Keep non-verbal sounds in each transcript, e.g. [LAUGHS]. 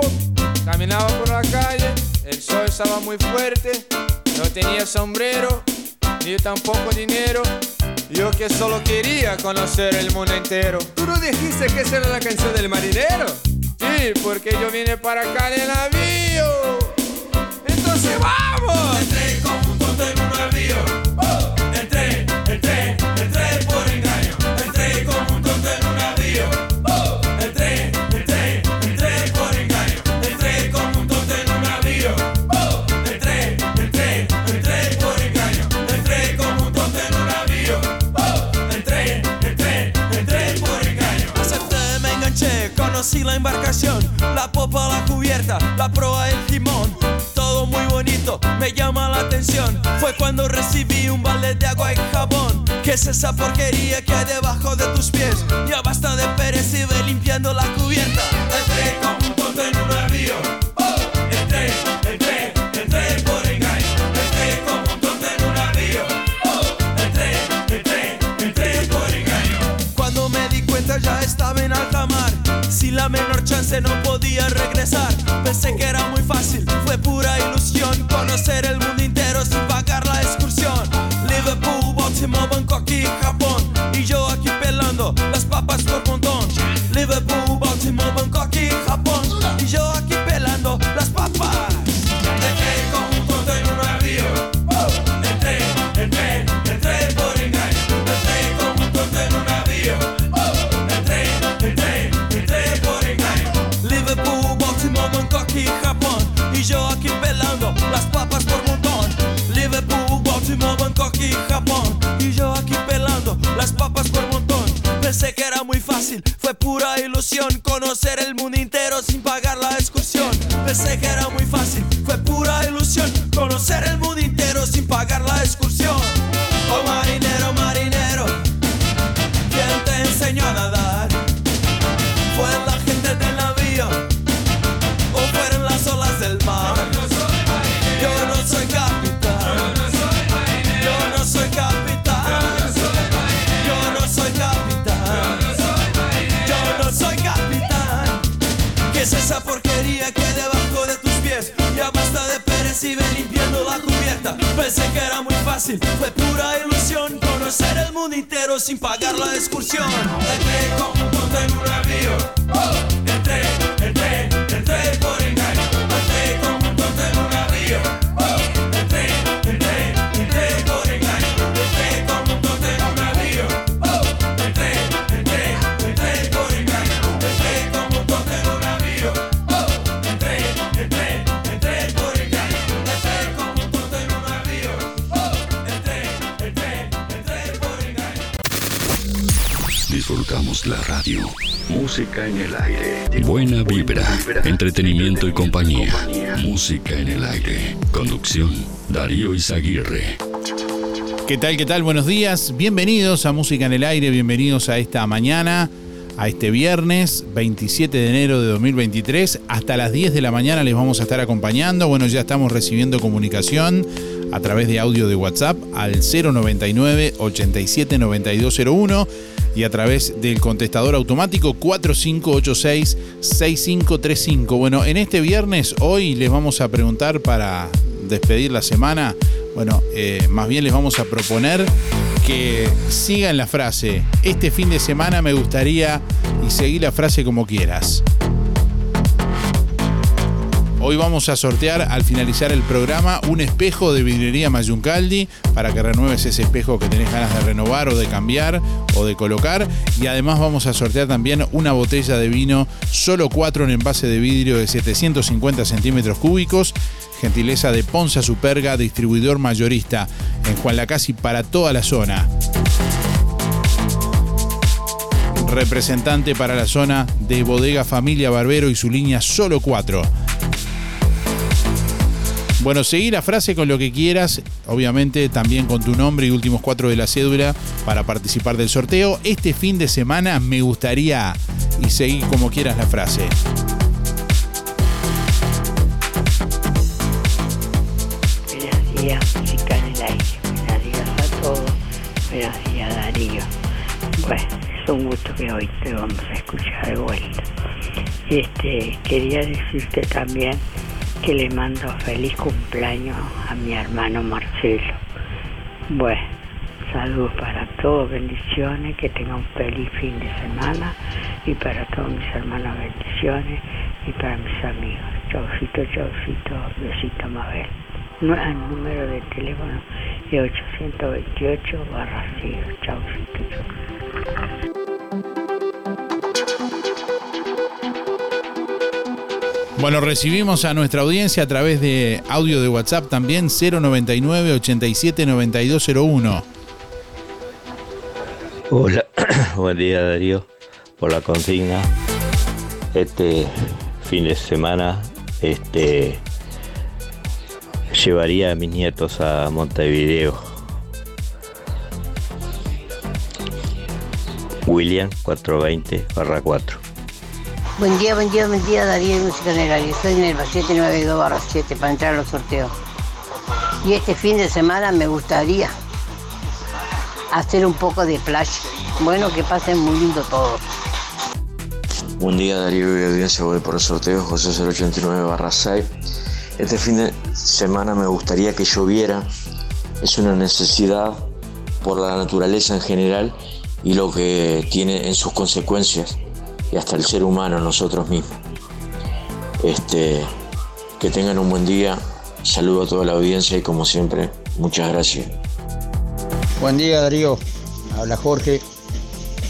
tiempo caminaba por la calle, el sol estaba muy fuerte, no tenía sombrero, ni tampoco dinero. Yo que solo quería conocer el mundo entero. ¿Tú no dijiste que esa era la canción del marinero? Sí, porque yo vine para acá en el navío. Entonces vamos. La embarcación, la popa, la cubierta, la proa, el timón. Todo muy bonito, me llama la atención. Fue cuando recibí un balde de agua y jabón. ¿Qué es esa porquería que hay debajo de tus pies? Ya basta de perecibe limpiando la cubierta. Entré como un tonto en un navío. Menor chance no podía regresar. Pensé que era muy fácil, fue pura ilusión. Conocer el mundo entero sin pagar la excursión. Liverpool, Baltimore, Bangkok y Japón. Y yo aquí pelando las papas por pura ilusión. Conocer el mundo entero sin pagar la excursión. Pensé que era muy fácil, fue pura ilusión. Conocer el mundo entero sin pagar la excursión. Como un. Oh, la radio. Música en el aire. Buena vibra. Entretenimiento y compañía. Música en el aire. Conducción. Darío Izaguirre. ¿Qué tal? ¿Qué tal? Buenos días. Bienvenidos a Música en el Aire. Bienvenidos a esta mañana, a este viernes 27 de enero de 2023. Hasta las 10 de la mañana les vamos a estar acompañando. Bueno, ya estamos recibiendo comunicación a través de audio de WhatsApp al 099 87 9201 y a través del contestador automático 4586 6535. Bueno, en este viernes hoy les vamos a preguntar para despedir la semana. Bueno, eh, más bien les vamos a proponer que sigan la frase. Este fin de semana me gustaría y seguí la frase como quieras. Hoy vamos a sortear al finalizar el programa un espejo de vidriería Mayuncaldi para que renueves ese espejo que tenés ganas de renovar o de cambiar o de colocar. Y además vamos a sortear también una botella de vino, solo cuatro en envase de vidrio de 750 centímetros cúbicos. Gentileza de Ponza Superga, distribuidor mayorista en Juan Lacasi para toda la zona. representante para la zona de Bodega Familia Barbero y su línea Solo 4. Bueno, seguí la frase con lo que quieras, obviamente también con tu nombre y últimos cuatro de la cédula para participar del sorteo. Este fin de semana me gustaría, y seguí como quieras la frase. Buenos días, música en el aire. Días a todos. Días, Darío. Bueno, un gusto que hoy te vamos a escuchar de vuelta. Este, quería decirte también que le mando feliz cumpleaños a mi hermano Marcelo. Bueno, saludos para todos, bendiciones, que tengan un feliz fin de semana y para todos mis hermanos bendiciones y para mis amigos. Chaucito, chaucito, besito Mabel. El número de teléfono es 828 barra 0. Chaucito, chaucito. Bueno, recibimos a nuestra audiencia a través de audio de WhatsApp también 099 87 9201. Hola, [CLEARS THROAT] buen día Darío, por la consigna. Este fin de semana este, llevaría a mis nietos a Montevideo. William 420 barra 4. Buen día, buen día, buen día, Darío y Música Aire. Estoy en el 792 barra 7 para entrar a los sorteos. Y este fin de semana me gustaría hacer un poco de playa. Bueno, que pasen muy lindo todo. Buen día Darío y audiencia, voy por el sorteo José 089 barra 6. Este fin de semana me gustaría que lloviera, es una necesidad por la naturaleza en general y lo que tiene en sus consecuencias y hasta el ser humano, nosotros mismos. Este, que tengan un buen día, saludo a toda la audiencia y como siempre, muchas gracias. Buen día Darío, habla Jorge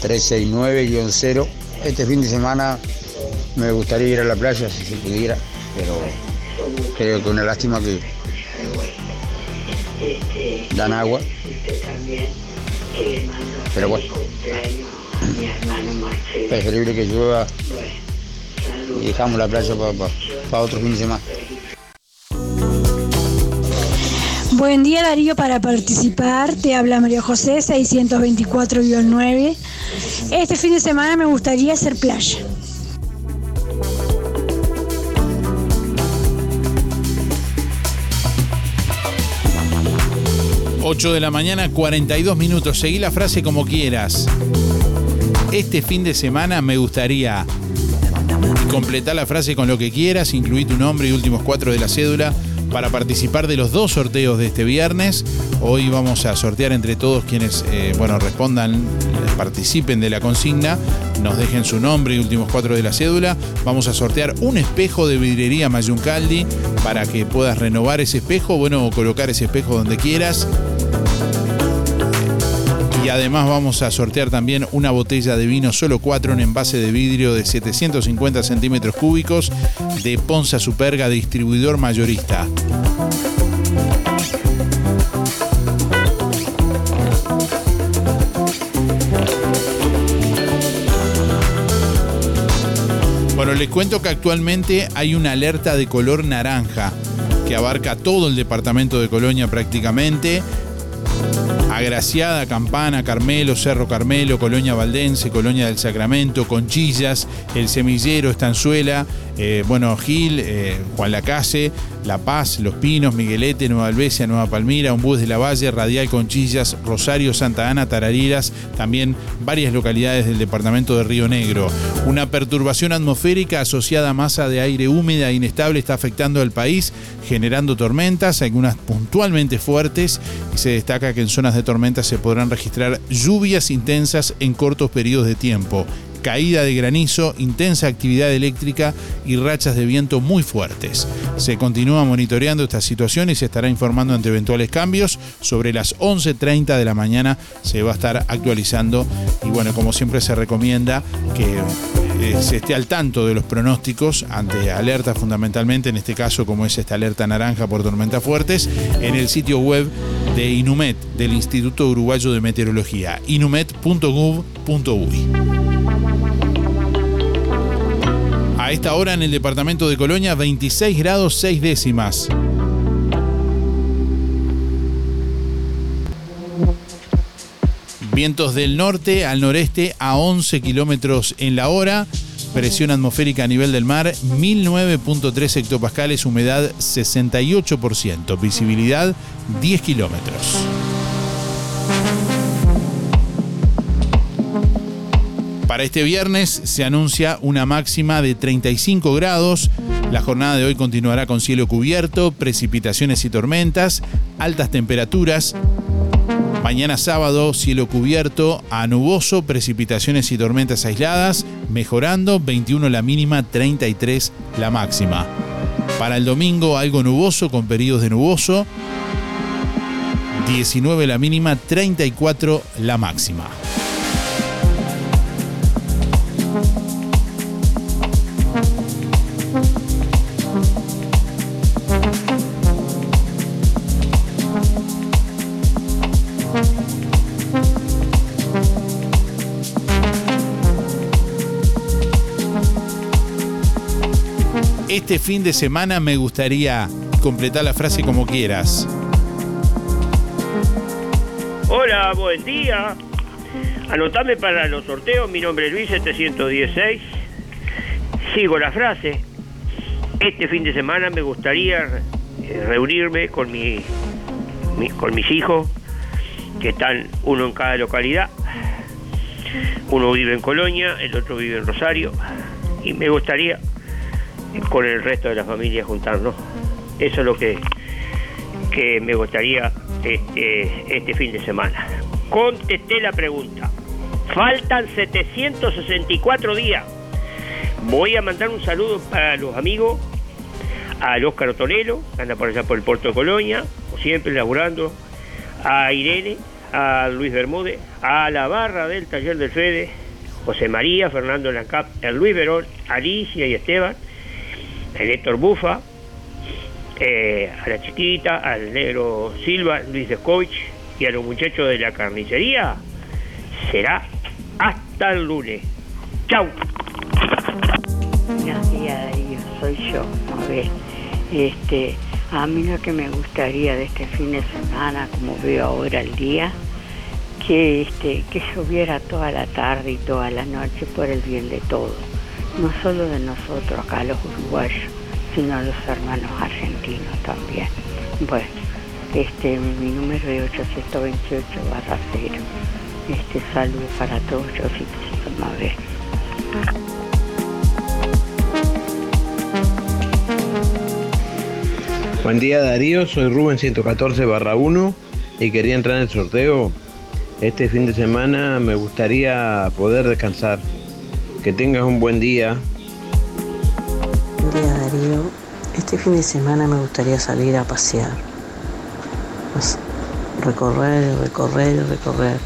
369-0. Este fin de semana me gustaría ir a la playa si se pudiera, pero creo que una lástima que dan agua. Pero bueno, preferible que llueva y dejamos la playa para otro fin de semana. Buen día Darío para participar, te habla María José 624-9. Este fin de semana me gustaría hacer playa. 8 de la mañana, 42 minutos. Seguí la frase como quieras. Este fin de semana me gustaría completar la frase con lo que quieras, incluir tu nombre y últimos cuatro de la cédula para participar de los dos sorteos de este viernes. Hoy vamos a sortear entre todos quienes, eh, bueno, respondan, participen de la consigna, nos dejen su nombre y últimos cuatro de la cédula. Vamos a sortear un espejo de vidrería Mayuncaldi para que puedas renovar ese espejo, bueno, o colocar ese espejo donde quieras. Y además vamos a sortear también una botella de vino solo 4 en envase de vidrio de 750 centímetros cúbicos de Ponza Superga, distribuidor mayorista. Bueno, les cuento que actualmente hay una alerta de color naranja que abarca todo el departamento de Colonia prácticamente. Agraciada, Campana, Carmelo, Cerro Carmelo, Colonia Valdense, Colonia del Sacramento, Conchillas, El Semillero, Estanzuela, eh, bueno, Gil, eh, Juan Lacase, La Paz, Los Pinos, Miguelete, Nueva Albesia, Nueva Palmira, Umbúes de la Valle, Radial Conchillas, Rosario, Santa Ana, Tarariras, también varias localidades del departamento de Río Negro. Una perturbación atmosférica asociada a masa de aire húmeda e inestable está afectando al país, generando tormentas, algunas puntualmente fuertes, y se destaca que en zonas de tormenta se podrán registrar lluvias intensas en cortos periodos de tiempo, caída de granizo, intensa actividad eléctrica y rachas de viento muy fuertes. Se continúa monitoreando esta situación y se estará informando ante eventuales cambios. Sobre las 11.30 de la mañana se va a estar actualizando y bueno, como siempre se recomienda que eh, se esté al tanto de los pronósticos ante alertas fundamentalmente, en este caso como es esta alerta naranja por tormentas fuertes, en el sitio web de INUMET, del Instituto Uruguayo de Meteorología, inumet.gov.uy. A esta hora en el departamento de Colonia, 26 grados 6 décimas. Vientos del norte al noreste a 11 kilómetros en la hora. Presión atmosférica a nivel del mar 1009.3 hectopascales, humedad 68%, visibilidad 10 kilómetros. Para este viernes se anuncia una máxima de 35 grados. La jornada de hoy continuará con cielo cubierto, precipitaciones y tormentas, altas temperaturas. Mañana sábado, cielo cubierto a nuboso, precipitaciones y tormentas aisladas, mejorando 21 la mínima, 33 la máxima. Para el domingo, algo nuboso con periodos de nuboso, 19 la mínima, 34 la máxima. Este fin de semana me gustaría completar la frase como quieras. Hola, buen día. Anotame para los sorteos, mi nombre es Luis 716. Sigo la frase. Este fin de semana me gustaría eh, reunirme con, mi, con mis hijos, que están uno en cada localidad. Uno vive en Colonia, el otro vive en Rosario. Y me gustaría con el resto de la familia juntarnos. Eso es lo que, que me gustaría este, este fin de semana. Contesté la pregunta. Faltan 764 días. Voy a mandar un saludo para los amigos, al Óscar Otonelo, que anda por allá por el puerto de Colonia, siempre laburando, a Irene, a Luis Bermúdez, a la barra del taller del Fede, José María, Fernando Lancap, a Luis Verón, Alicia y Esteban, a Héctor Bufa, eh, a la chiquita, al negro Silva, Luis Descovich y a los muchachos de la carnicería. Será hasta el lunes. Chau. Buenos días, Darío. Soy yo, Mabel. Este, a mí lo que me gustaría de este fin de semana, como veo ahora el día, que este, que lloviera toda la tarde y toda la noche por el bien de todos. No solo de nosotros acá los uruguayos, sino los hermanos argentinos también. Bueno, este, mi número es 828 barra 0. Este saludo para todos, yo soy Mabel. Buen día Darío, soy Rubén 114 barra 1 y quería entrar en el sorteo. Este fin de semana me gustaría poder descansar. Que tengas un buen día. Buen día Darío. Este fin de semana me gustaría salir a pasear. Pues, recorrer, recorrer, recorrer.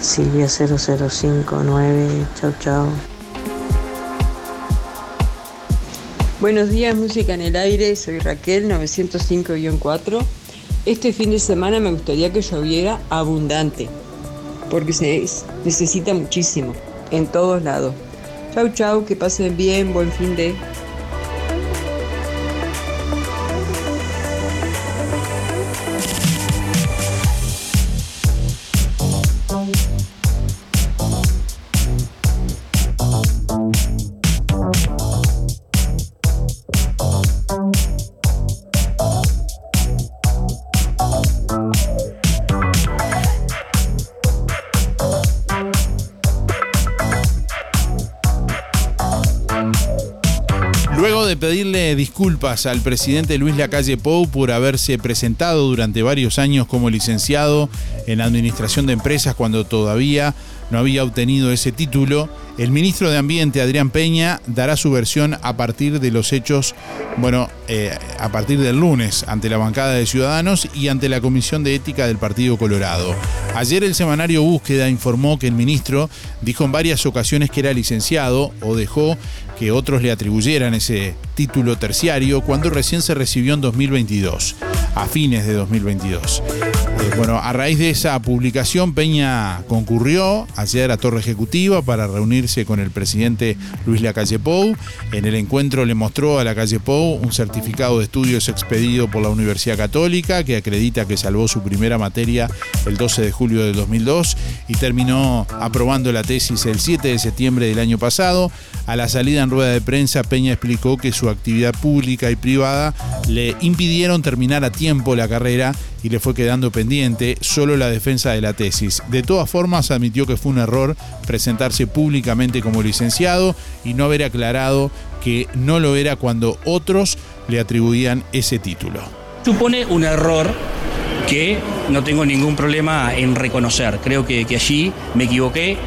Silvia 0059, chau chau. Buenos días, música en el aire. Soy Raquel 905-4. Este fin de semana me gustaría que lloviera abundante, porque se necesita muchísimo en todos lados. Chau, chau, que pasen bien, buen fin de. Disculpas al presidente Luis Lacalle Pou por haberse presentado durante varios años como licenciado en Administración de Empresas cuando todavía no había obtenido ese título, el ministro de Ambiente, Adrián Peña, dará su versión a partir de los hechos, bueno, eh, a partir del lunes, ante la bancada de Ciudadanos y ante la Comisión de Ética del Partido Colorado. Ayer el semanario Búsqueda informó que el ministro dijo en varias ocasiones que era licenciado o dejó que otros le atribuyeran ese título terciario cuando recién se recibió en 2022, a fines de 2022. Eh, bueno, a raíz de esa publicación, Peña concurrió ayer a Torre Ejecutiva para reunirse con el presidente Luis Lacalle Pou. En el encuentro le mostró a Lacalle Pou un certificado de estudios expedido por la Universidad Católica que acredita que salvó su primera materia el 12 de julio del 2002 y terminó aprobando la tesis el 7 de septiembre del año pasado. A la salida en rueda de prensa, Peña explicó que su actividad pública y privada le impidieron terminar a tiempo la carrera y le fue quedando pendiente solo la defensa de la tesis. De todas formas, admitió que fue un error presentarse públicamente como licenciado y no haber aclarado que no lo era cuando otros le atribuían ese título. Supone un error que no tengo ningún problema en reconocer. Creo que, allí me equivoqué.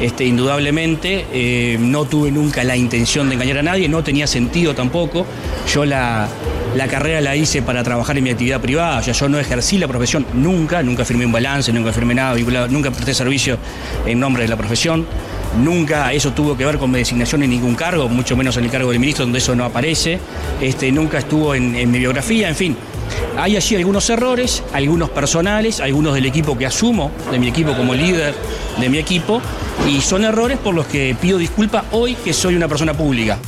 Este, indudablemente, eh, no tuve nunca la intención de engañar a nadie, no tenía sentido tampoco. Yo la, la carrera la hice para trabajar en mi actividad privada, o sea, yo no ejercí la profesión nunca, nunca firmé un balance, nunca firmé nada vinculado, nunca presté servicio en nombre de la profesión. Nunca eso tuvo que ver con mi designación en ningún cargo, mucho menos en el cargo de ministro, donde eso no aparece. Este, nunca estuvo en, en mi biografía, en fin. Hay allí algunos errores, algunos personales, algunos del equipo que asumo, de mi equipo como líder de mi equipo, y son errores por los que pido disculpas hoy que soy una persona pública.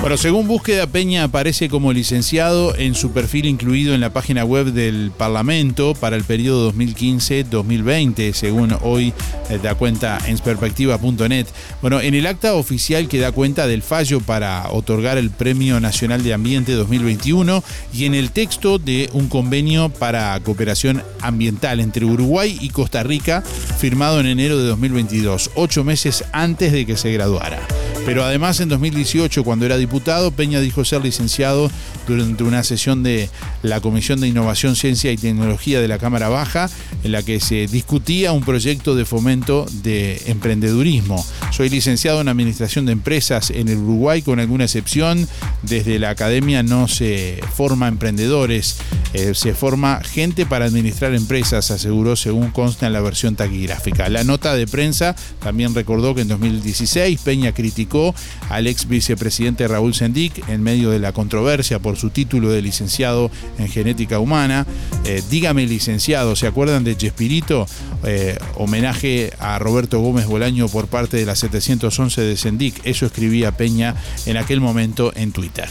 Bueno, según búsqueda, Peña aparece como licenciado en su perfil incluido en la página web del Parlamento para el periodo 2015-2020, según hoy eh, da cuenta en perspectiva.net. Bueno, en el acta oficial que da cuenta del fallo para otorgar el Premio Nacional de Ambiente 2021 y en el texto de un convenio para cooperación ambiental entre Uruguay y Costa Rica, firmado en enero de 2022, ocho meses antes de que se graduara. Pero además en 2018, cuando era diputado, Peña dijo ser licenciado durante una sesión de la Comisión de Innovación, Ciencia y Tecnología de la Cámara Baja, en la que se discutía un proyecto de fomento de emprendedurismo. Soy licenciado en Administración de Empresas en el Uruguay, con alguna excepción. Desde la academia no se forma emprendedores, eh, se forma gente para administrar empresas, aseguró según consta en la versión taquigráfica. La nota de prensa también recordó que en 2016 Peña criticó al ex vicepresidente Raúl Sendic en medio de la controversia por su título de licenciado en genética humana. Eh, dígame licenciado, ¿se acuerdan de Chespirito? Eh, homenaje a Roberto Gómez Bolaño por parte de la 711 de Sendic. Eso escribía Peña en aquel momento en Twitter.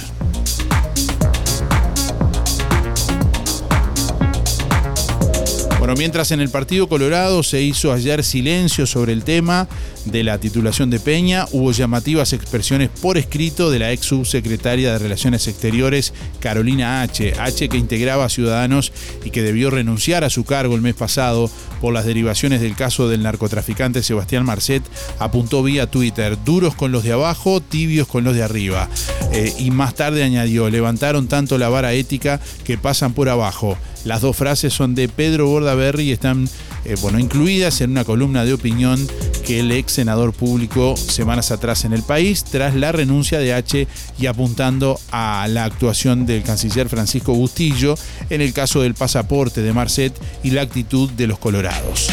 Bueno, mientras en el Partido Colorado se hizo ayer silencio sobre el tema de la titulación de Peña, hubo llamativas expresiones por escrito de la ex subsecretaria de Relaciones Exteriores, Carolina H. H que integraba a Ciudadanos y que debió renunciar a su cargo el mes pasado por las derivaciones del caso del narcotraficante Sebastián Marcet, apuntó vía Twitter, duros con los de abajo, tibios con los de arriba. Eh, y más tarde añadió, levantaron tanto la vara ética que pasan por abajo. Las dos frases son de Pedro Bordaberry y están eh, bueno, incluidas en una columna de opinión que el ex senador publicó semanas atrás en el país tras la renuncia de H y apuntando a la actuación del canciller Francisco Bustillo en el caso del pasaporte de Marcet y la actitud de los colorados.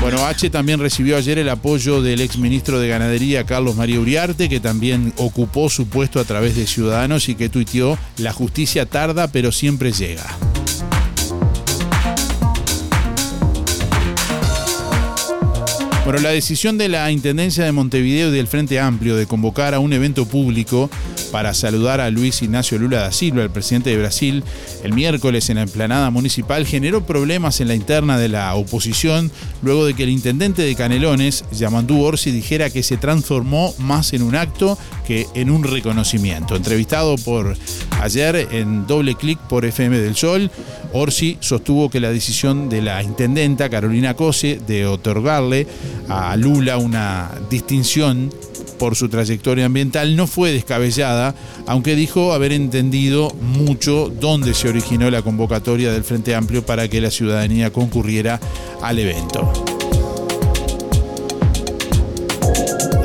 Bueno, H también recibió ayer el apoyo del exministro de Ganadería, Carlos María Uriarte, que también ocupó su puesto a través de Ciudadanos y que tuiteó, la justicia tarda pero siempre llega. Bueno, la decisión de la Intendencia de Montevideo y del Frente Amplio de convocar a un evento público para saludar a Luis Ignacio Lula da Silva, el presidente de Brasil, el miércoles en la emplanada municipal generó problemas en la interna de la oposición luego de que el intendente de Canelones, Yamandú Orsi, dijera que se transformó más en un acto que en un reconocimiento. Entrevistado por ayer en doble clic por FM del Sol, Orsi sostuvo que la decisión de la intendenta Carolina Cose de otorgarle a Lula una distinción por su trayectoria ambiental no fue descabellada, aunque dijo haber entendido mucho dónde se originó la convocatoria del Frente Amplio para que la ciudadanía concurriera al evento.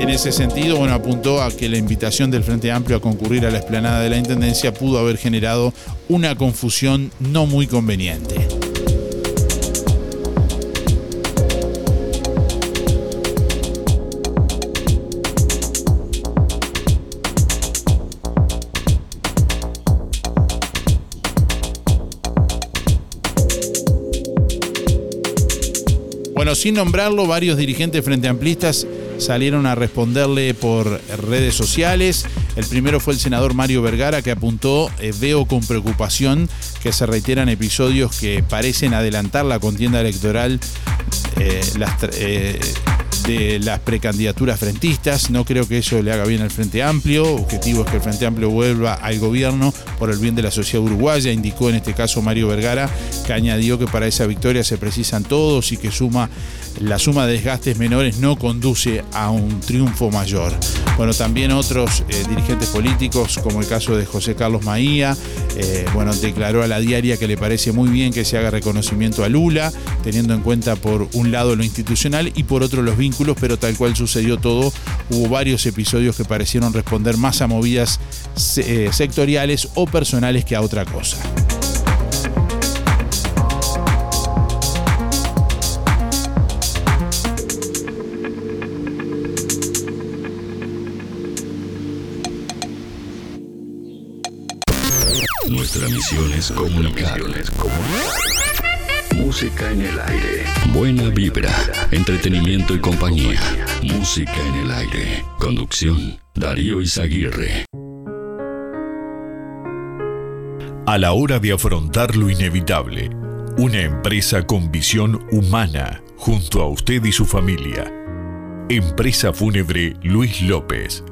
En ese sentido, bueno, apuntó a que la invitación del Frente Amplio a concurrir a la explanada de la Intendencia pudo haber generado una confusión no muy conveniente. Bueno, sin nombrarlo, varios dirigentes frente amplistas salieron a responderle por redes sociales. El primero fue el senador Mario Vergara que apuntó, eh, veo con preocupación que se reiteran episodios que parecen adelantar la contienda electoral eh, eh, de las precandidaturas frentistas. No creo que eso le haga bien al Frente Amplio. Objetivo es que el Frente Amplio vuelva al gobierno por el bien de la sociedad uruguaya, indicó en este caso Mario Vergara, que añadió que para esa victoria se precisan todos y que suma la suma de desgastes menores no conduce a un triunfo mayor. Bueno, también otros eh, dirigentes políticos, como el caso de José Carlos Maía, eh, bueno, declaró a la diaria que le parece muy bien que se haga reconocimiento a Lula, teniendo en cuenta por un lado lo institucional y por otro los vínculos, pero tal cual sucedió todo, hubo varios episodios que parecieron responder más a movidas eh, sectoriales o personales que a otra cosa. Nuestra misión es comunicar. Música en el aire. Buena vibra, entretenimiento y compañía. Música en el aire. Conducción, Darío Izaguirre. A la hora de afrontar lo inevitable, una empresa con visión humana junto a usted y su familia. Empresa Fúnebre Luis López.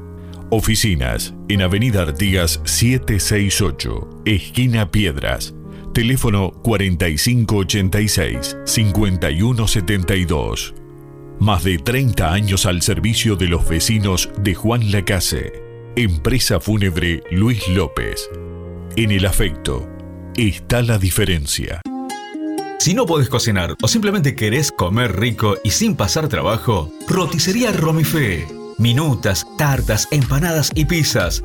Oficinas en Avenida Artigas 768, esquina Piedras. Teléfono 4586-5172. Más de 30 años al servicio de los vecinos de Juan Lacase. Empresa Fúnebre Luis López. En el afecto está la diferencia. Si no podés cocinar o simplemente querés comer rico y sin pasar trabajo, Roticería Romifé. Minutas, tartas, empanadas y pizzas.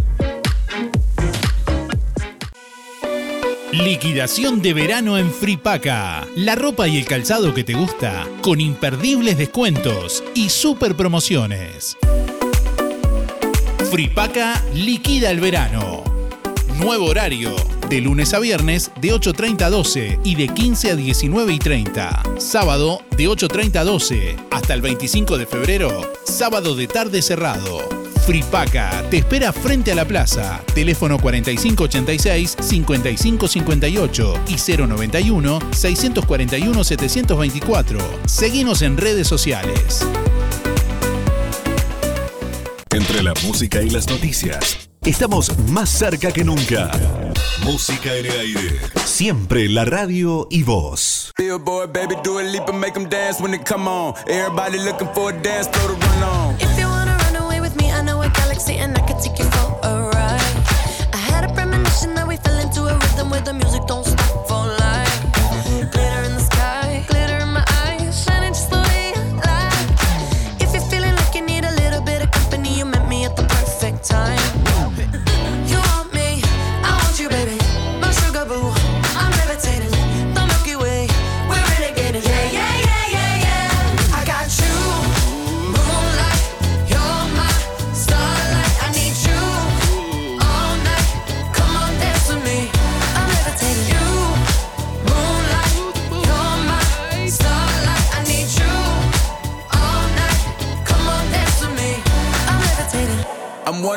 Liquidación de verano en Fripaca. La ropa y el calzado que te gusta, con imperdibles descuentos y super promociones. Fripaca liquida el verano. Nuevo horario. De lunes a viernes de 8.30 a 12 y de 15 a 19 y 30. Sábado de 8.30 a 12. Hasta el 25 de febrero. Sábado de tarde cerrado. Fripaca te espera frente a la plaza. Teléfono 4586-5558 y 091-641-724. Seguimos en redes sociales. Entre la música y las noticias, estamos más cerca que nunca. Música en el aire. Siempre la radio y voz. Billboard, baby, do a leap and make them dance when they come on. Everybody looking for a dance floor to run on. And I can take you for a ride. I had a premonition that we fell into a rhythm where the music don't stop for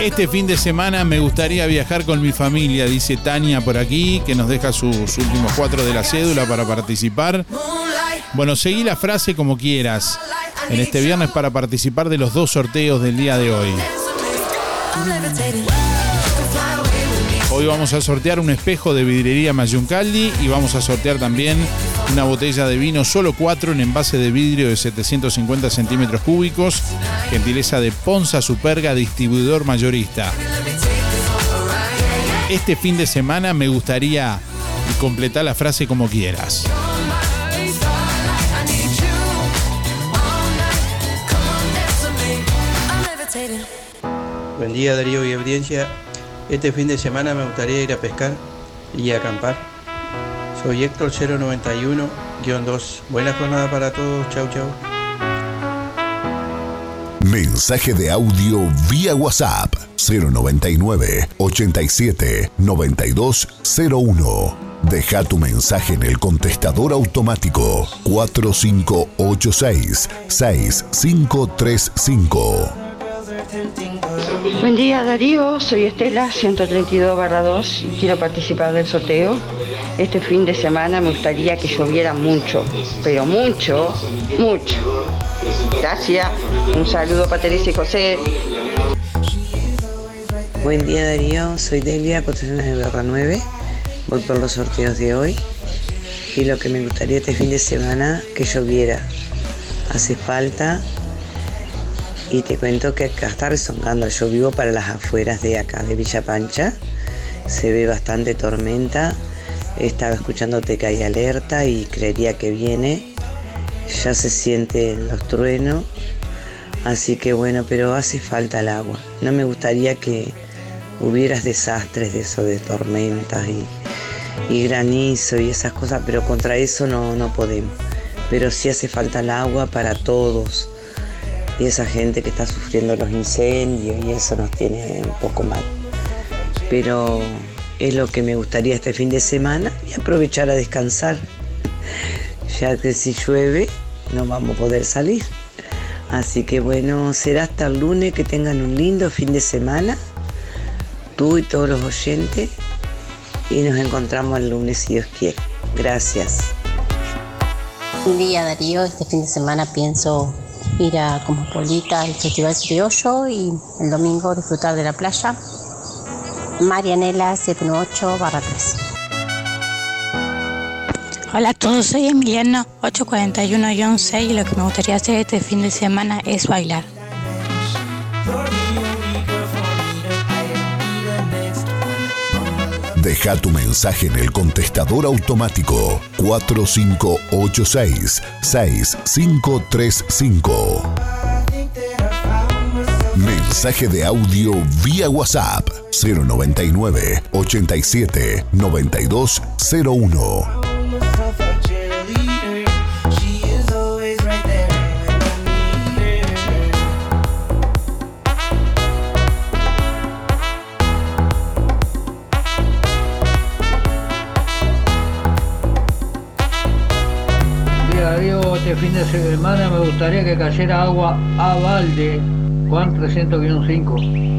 Este fin de semana me gustaría viajar con mi familia, dice Tania por aquí, que nos deja sus últimos cuatro de la cédula para participar. Bueno, seguí la frase como quieras. En este viernes para participar de los dos sorteos del día de hoy. Hoy vamos a sortear un espejo de vidriería Mayuncaldi y vamos a sortear también una botella de vino solo 4 en envase de vidrio de 750 centímetros cúbicos, gentileza de Ponza Superga, distribuidor mayorista. Este fin de semana me gustaría completar la frase como quieras. Buen día Darío y audiencia. Este fin de semana me gustaría ir a pescar y acampar. Soy Héctor 091-2. Buena jornada para todos. Chau, chau. Mensaje de audio vía WhatsApp 099 87 9201. Deja tu mensaje en el contestador automático 4586 6535. Buen día Darío, soy Estela 132 2 y quiero participar del sorteo. Este fin de semana me gustaría que lloviera mucho, pero mucho, mucho. Gracias, un saludo para Teresa y José. Buen día Darío, soy Delia, cotizaciones de Barra 9. Voy por los sorteos de hoy y lo que me gustaría este fin de semana que lloviera. Hace falta y te cuento que acá está rezongando. Yo vivo para las afueras de acá, de Villa Pancha. Se ve bastante tormenta. Estaba escuchándote que hay alerta y creería que viene. Ya se sienten los truenos. Así que bueno, pero hace falta el agua. No me gustaría que hubieras desastres de eso, de tormentas y, y granizo y esas cosas, pero contra eso no, no podemos. Pero sí hace falta el agua para todos y esa gente que está sufriendo los incendios y eso nos tiene un poco mal. Pero es lo que me gustaría este fin de semana y aprovechar a descansar, [LAUGHS] ya que si llueve no vamos a poder salir. Así que bueno, será hasta el lunes que tengan un lindo fin de semana, tú y todos los oyentes, y nos encontramos el lunes si Dios quiere. Gracias. Un día Darío, este fin de semana pienso ir a Cosmopolita al Festival Criollo y el domingo disfrutar de la playa. Marianela 798 barra 3. Hola a todos, soy Emiliano 841-6 y lo que me gustaría hacer este fin de semana es bailar. Deja tu mensaje en el contestador automático 4586 6535. Mensaje de audio vía WhatsApp 099 87 9201. Este fin de semana me gustaría que cayera agua a balde. Juan 300-5.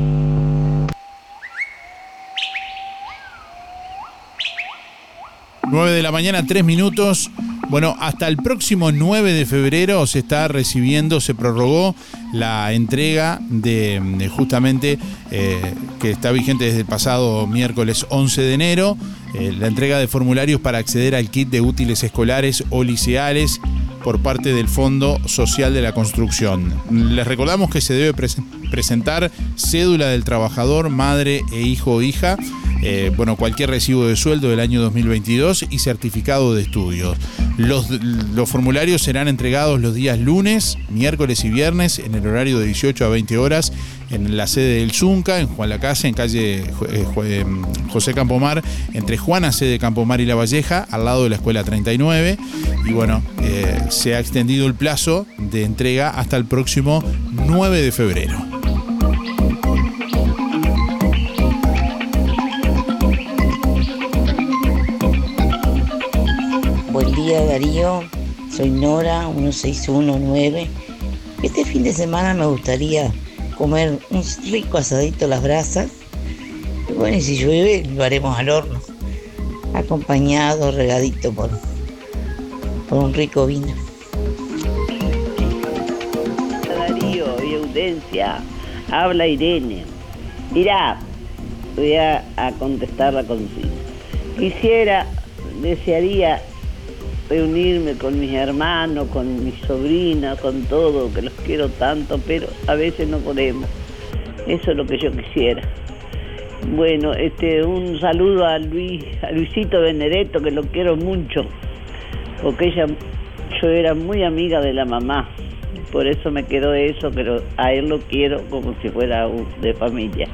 9 de la mañana, 3 minutos. Bueno, hasta el próximo 9 de febrero se está recibiendo, se prorrogó la entrega de, justamente eh, que está vigente desde el pasado miércoles 11 de enero, eh, la entrega de formularios para acceder al kit de útiles escolares o liceales por parte del Fondo Social de la Construcción. Les recordamos que se debe presen- presentar cédula del trabajador, madre e hijo o hija, eh, bueno, cualquier recibo de sueldo del año 2022 y certificado de estudios. Los, formularios serán entregados los días lunes, miércoles y viernes en el horario de 18 a 20 horas en la sede del Zunca, en Juan Lacase, en calle eh, eh, José Campomar, entre Juana, sede de Campomar y La Valleja, al lado de la Escuela 39. Y bueno, se ha extendido el plazo de entrega hasta el próximo 9 de febrero. Darío, soy Nora 1619. Este fin de semana me gustaría comer un rico asadito a las brasas. Bueno, y si llueve, lo haremos al horno, acompañado, regadito por, por un rico vino. Darío y Audencia, habla Irene. Mirá, voy a, a contestar la consigna. Quisiera, desearía reunirme con mis hermanos, con mis sobrinas, con todo, que los quiero tanto, pero a veces no podemos. Eso es lo que yo quisiera. Bueno, este, un saludo a Luis, a Luisito Benedetto, que lo quiero mucho, porque ella, yo era muy amiga de la mamá, por eso me quedó eso, pero a él lo quiero como si fuera de familia.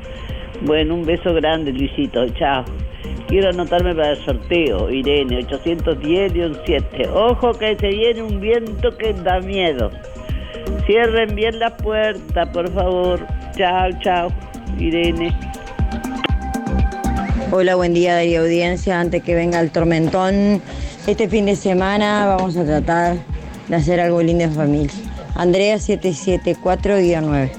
Bueno, un beso grande, Luisito, chao. Quiero anotarme para el sorteo, Irene, 810-7. Ojo que se viene un viento que da miedo. Cierren bien la puerta, por favor. Chao, chao, Irene. Hola, buen día Darío Audiencia. Antes que venga el tormentón, este fin de semana vamos a tratar de hacer algo lindo en familia. Andrea 774-9.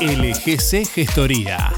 LGC Gestoría.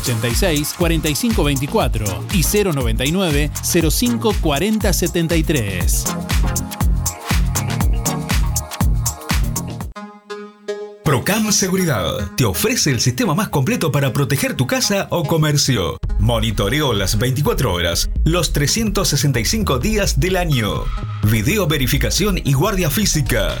4586-4524 y 099-054073. Procam Seguridad te ofrece el sistema más completo para proteger tu casa o comercio. Monitoreo las 24 horas, los 365 días del año. Video verificación y guardia física.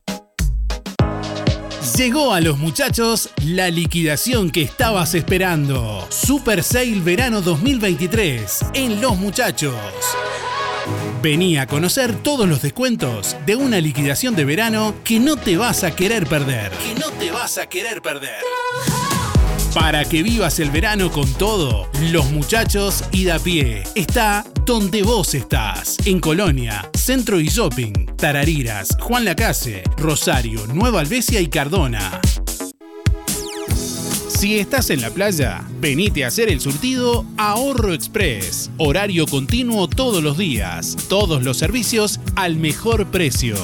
Llegó a los muchachos la liquidación que estabas esperando. Super Sale Verano 2023 en Los Muchachos. Vení a conocer todos los descuentos de una liquidación de verano que no te vas a querer perder. Que no te vas a querer perder. Para que vivas el verano con todo, Los Muchachos y da pie está donde vos estás. En Colonia, Centro y Shopping, Tarariras, Juan Lacase, Rosario, Nueva Albesia y Cardona. Si estás en la playa, venite a hacer el surtido Ahorro Express. Horario continuo todos los días. Todos los servicios al mejor precio.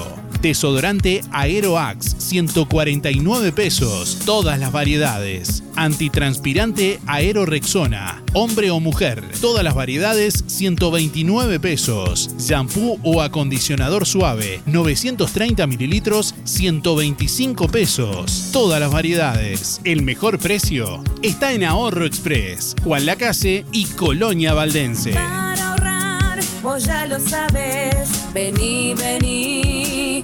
Desodorante Aeroax 149 pesos, todas las variedades. Antitranspirante Aerorexona, hombre o mujer, todas las variedades 129 pesos. Shampoo o acondicionador suave 930 mililitros 125 pesos. Todas las variedades. El mejor precio está en Ahorro Express, Juan Lacase y Colonia Valdense. Para ahorrar, vos ya lo sabes. Vení, vení,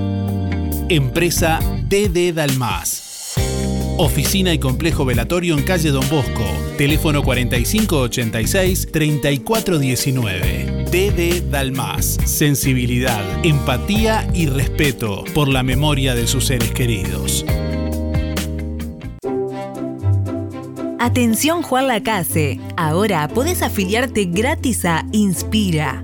Empresa DD Dalmas. Oficina y complejo velatorio en calle Don Bosco. Teléfono 4586-3419. DD Dalmas. Sensibilidad, empatía y respeto por la memoria de sus seres queridos. Atención Juan Lacase, ahora podés afiliarte gratis a Inspira.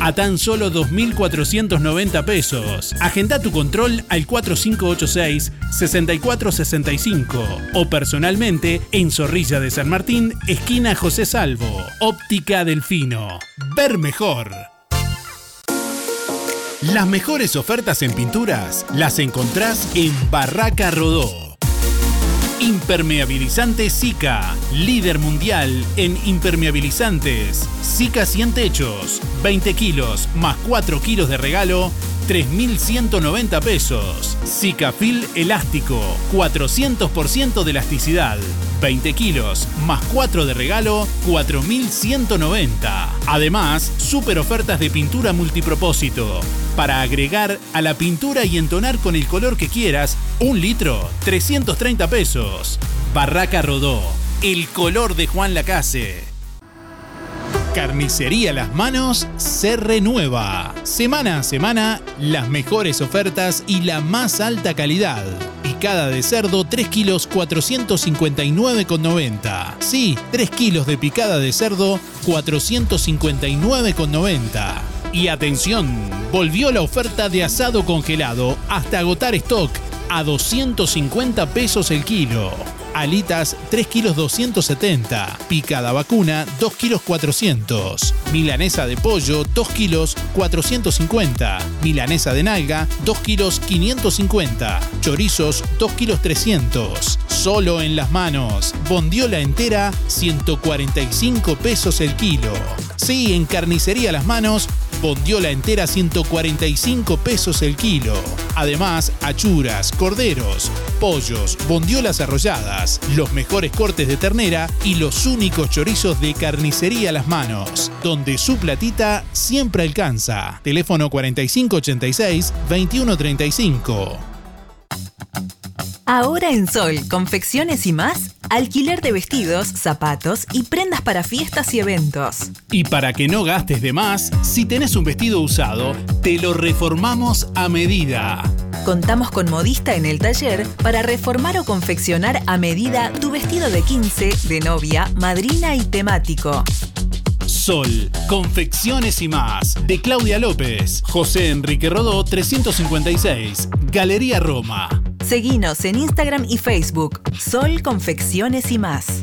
a tan solo 2.490 pesos. Agenda tu control al 4586-6465 o personalmente en Zorrilla de San Martín, esquina José Salvo. Óptica Delfino. Ver mejor. Las mejores ofertas en pinturas las encontrás en Barraca Rodó. Impermeabilizante Zika, líder mundial en impermeabilizantes. Zika 100 techos, 20 kilos más 4 kilos de regalo, 3.190 pesos. Zicafil elástico, 400% de elasticidad, 20 kilos más 4 de regalo, 4.190. Además, super ofertas de pintura multipropósito. Para agregar a la pintura y entonar con el color que quieras, un litro, 330 pesos. Barraca Rodó, el color de Juan Lacase. Carnicería Las Manos se renueva. Semana a semana, las mejores ofertas y la más alta calidad. Picada de cerdo, 3 kilos 459,90. Sí, 3 kilos de picada de cerdo, 459,90. Y atención, volvió la oferta de asado congelado hasta agotar stock a 250 pesos el kilo. Alitas 3 kilos 270. Picada vacuna 2 kilos 400. Milanesa de pollo 2 kilos 450. Milanesa de nalga 2 kilos 550. Chorizos 2 kilos 300. Solo en las manos. Bondiola entera 145 pesos el kilo. Sí, en carnicería las manos Bondiola entera 145 pesos el kilo. Además, achuras, corderos, pollos, bondiolas arrolladas, los mejores cortes de ternera y los únicos chorizos de carnicería a las manos, donde su platita siempre alcanza. Teléfono 4586-2135. Ahora en Sol, confecciones y más, alquiler de vestidos, zapatos y prendas para fiestas y eventos. Y para que no gastes de más, si tenés un vestido usado, te lo reformamos a medida. Contamos con modista en el taller para reformar o confeccionar a medida tu vestido de 15, de novia, madrina y temático. Sol, confecciones y más, de Claudia López, José Enrique Rodó 356, Galería Roma. Seguinos en Instagram y Facebook. Sol Confecciones y más.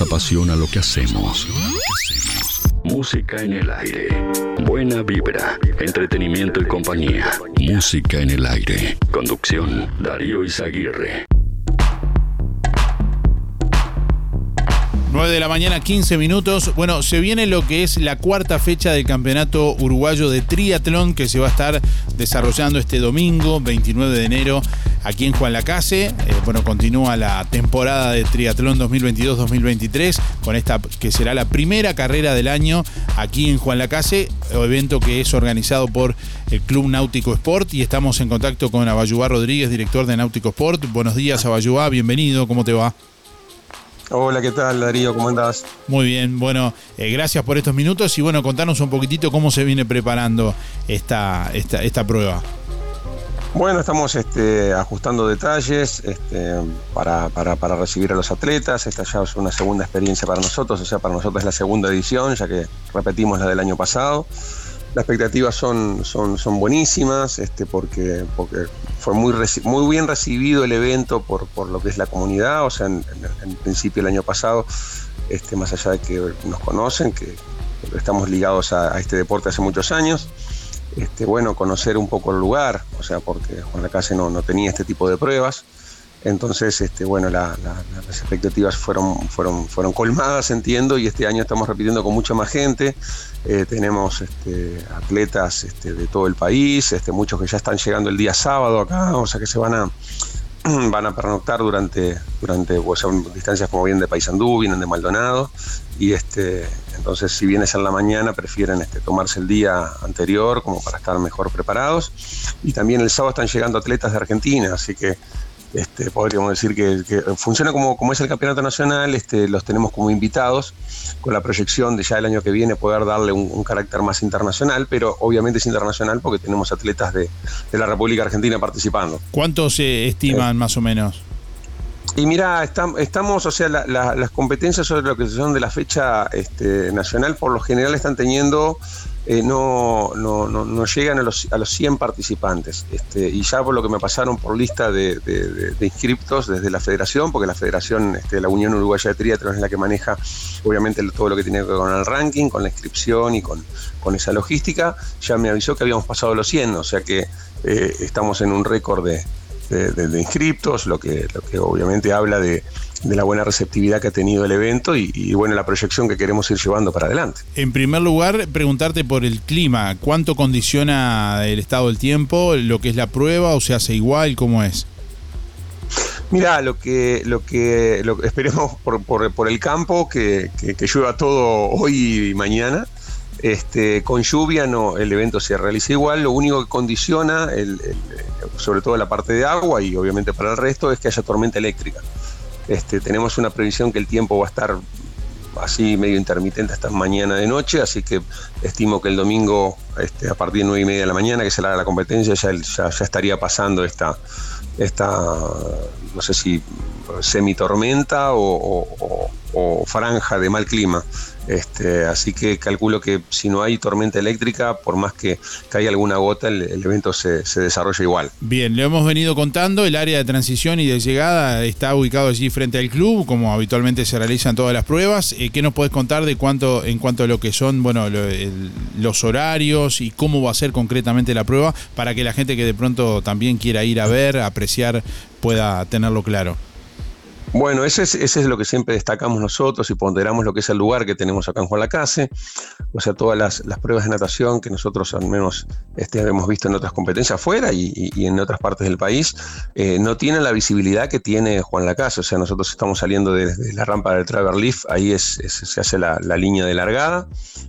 Apasiona lo que hacemos. Música en el aire. Buena vibra, entretenimiento y compañía. Música en el aire. Conducción, Darío Izaguirre. 9 de la mañana, 15 minutos. Bueno, se viene lo que es la cuarta fecha del Campeonato Uruguayo de Triatlón que se va a estar desarrollando este domingo, 29 de enero, aquí en Juan Lacase. Eh, bueno, continúa la temporada de Triatlón 2022-2023 con esta que será la primera carrera del año aquí en Juan Lacase, evento que es organizado por el Club Náutico Sport y estamos en contacto con Abayubá Rodríguez, director de Náutico Sport. Buenos días, Abayubá, bienvenido, ¿cómo te va? Hola, ¿qué tal Darío? ¿Cómo andás? Muy bien, bueno, eh, gracias por estos minutos y bueno, contanos un poquitito cómo se viene preparando esta, esta, esta prueba. Bueno, estamos este, ajustando detalles este, para, para, para, recibir a los atletas. Esta ya es una segunda experiencia para nosotros, o sea, para nosotros es la segunda edición, ya que repetimos la del año pasado. Las expectativas son, son, son buenísimas, este, porque, porque fue muy, muy bien recibido el evento por, por lo que es la comunidad, o sea, en, principio el año pasado, este, más allá de que nos conocen, que estamos ligados a, a este deporte hace muchos años, este, bueno, conocer un poco el lugar, o sea, porque Juan Lacase no, no tenía este tipo de pruebas. Entonces, este, bueno, la, la, las expectativas fueron, fueron, fueron colmadas, entiendo, y este año estamos repitiendo con mucha más gente. Eh, tenemos este, atletas este, de todo el país, este, muchos que ya están llegando el día sábado acá, o sea que se van a, [CLEARS THROAT] van a pernoctar durante, durante o sea, distancias como bien de Paysandú, vienen de Maldonado, y este, entonces si vienes en la mañana prefieren este, tomarse el día anterior como para estar mejor preparados. Y también el sábado están llegando atletas de Argentina, así que este, podríamos decir que, que, funciona como, como es el campeonato nacional, este, los tenemos como invitados, con la proyección de ya el año que viene poder darle un, un carácter más internacional, pero obviamente es internacional porque tenemos atletas de, de la República Argentina participando. ¿Cuántos se estiman eh, más o menos? Y mira, estamos, estamos o sea, la, la, las competencias sobre lo que son de la fecha este, nacional por lo general están teniendo eh, no, no, no, no, llegan a los, a los 100 participantes. Este, y ya por lo que me pasaron por lista de, inscriptos desde la federación, porque la federación, este, la Unión Uruguaya de Triatlón es la que maneja obviamente todo lo que tiene que ver con el ranking, con la inscripción y con, con esa logística, ya me avisó que habíamos pasado los 100, o sea que eh, estamos en un récord de, de, de, de, inscriptos, lo que, lo que obviamente habla de, de, la buena receptividad que ha tenido el evento y, y, bueno, la proyección que queremos ir llevando para adelante. En primer lugar, preguntarte por el clima, ¿cuánto condiciona el estado del tiempo, lo que es la prueba o se hace igual, cómo es? Mira, lo que, lo que lo, [LAUGHS] esperemos por, por, por el campo, que, que, que llueva todo hoy y mañana. Este, con lluvia no, el evento se realiza igual, lo único que condiciona, el, sobre todo la parte de agua y obviamente para el resto, es que haya tormenta eléctrica. Este, tenemos una previsión que el tiempo va a estar así medio intermitente hasta mañana de noche, así que estimo que el domingo este, a partir de 9 y media de la mañana que se haga la competencia ya, estaría pasando esta, esta, no sé si semitormenta o, o, o franja de mal clima. Este, así que calculo que si no hay tormenta eléctrica, por más que caiga alguna gota, el, evento se, se, desarrolla igual. Bien, lo hemos venido contando, el área de transición y de llegada está ubicado allí frente al club, como habitualmente se realizan todas las pruebas. Eh, ¿Qué nos puedes contar de cuánto, en cuanto a lo que son bueno, los horarios y cómo va a ser concretamente la prueba para que la gente que de pronto también quiera ir a ver, apreciar, pueda tenerlo claro? Bueno, ese es, es lo que siempre destacamos nosotros y ponderamos lo que es el lugar que tenemos acá en Juan Lacase. O sea, todas las, pruebas de natación que nosotros al menos este, hemos visto en otras competencias afuera y, en otras partes del país, eh, no tienen la visibilidad que tiene Juan Lacase. O sea, nosotros estamos saliendo desde la rampa del Traver Leaf, ahí es, se hace la, línea de largada,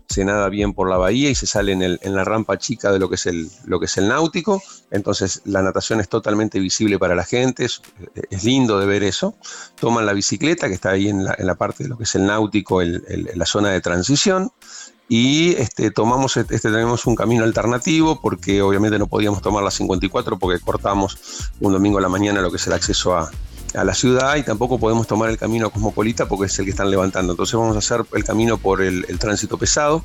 se nada bien por la bahía y se sale en, el- la rampa chica de lo que es el, lo que es el náutico. Entonces la natación es totalmente visible para la gente, es lindo de ver eso. Toman la bicicleta que está ahí en la, en la parte de lo que es el náutico, el- el- la zona de transición. Y este, tomamos, este, tenemos un camino alternativo porque obviamente no podíamos tomar la 54 porque cortamos un domingo a la mañana lo que es el acceso a, a la ciudad y tampoco podemos tomar el camino cosmopolita porque es el que están levantando. Entonces vamos a hacer el camino por el, el tránsito pesado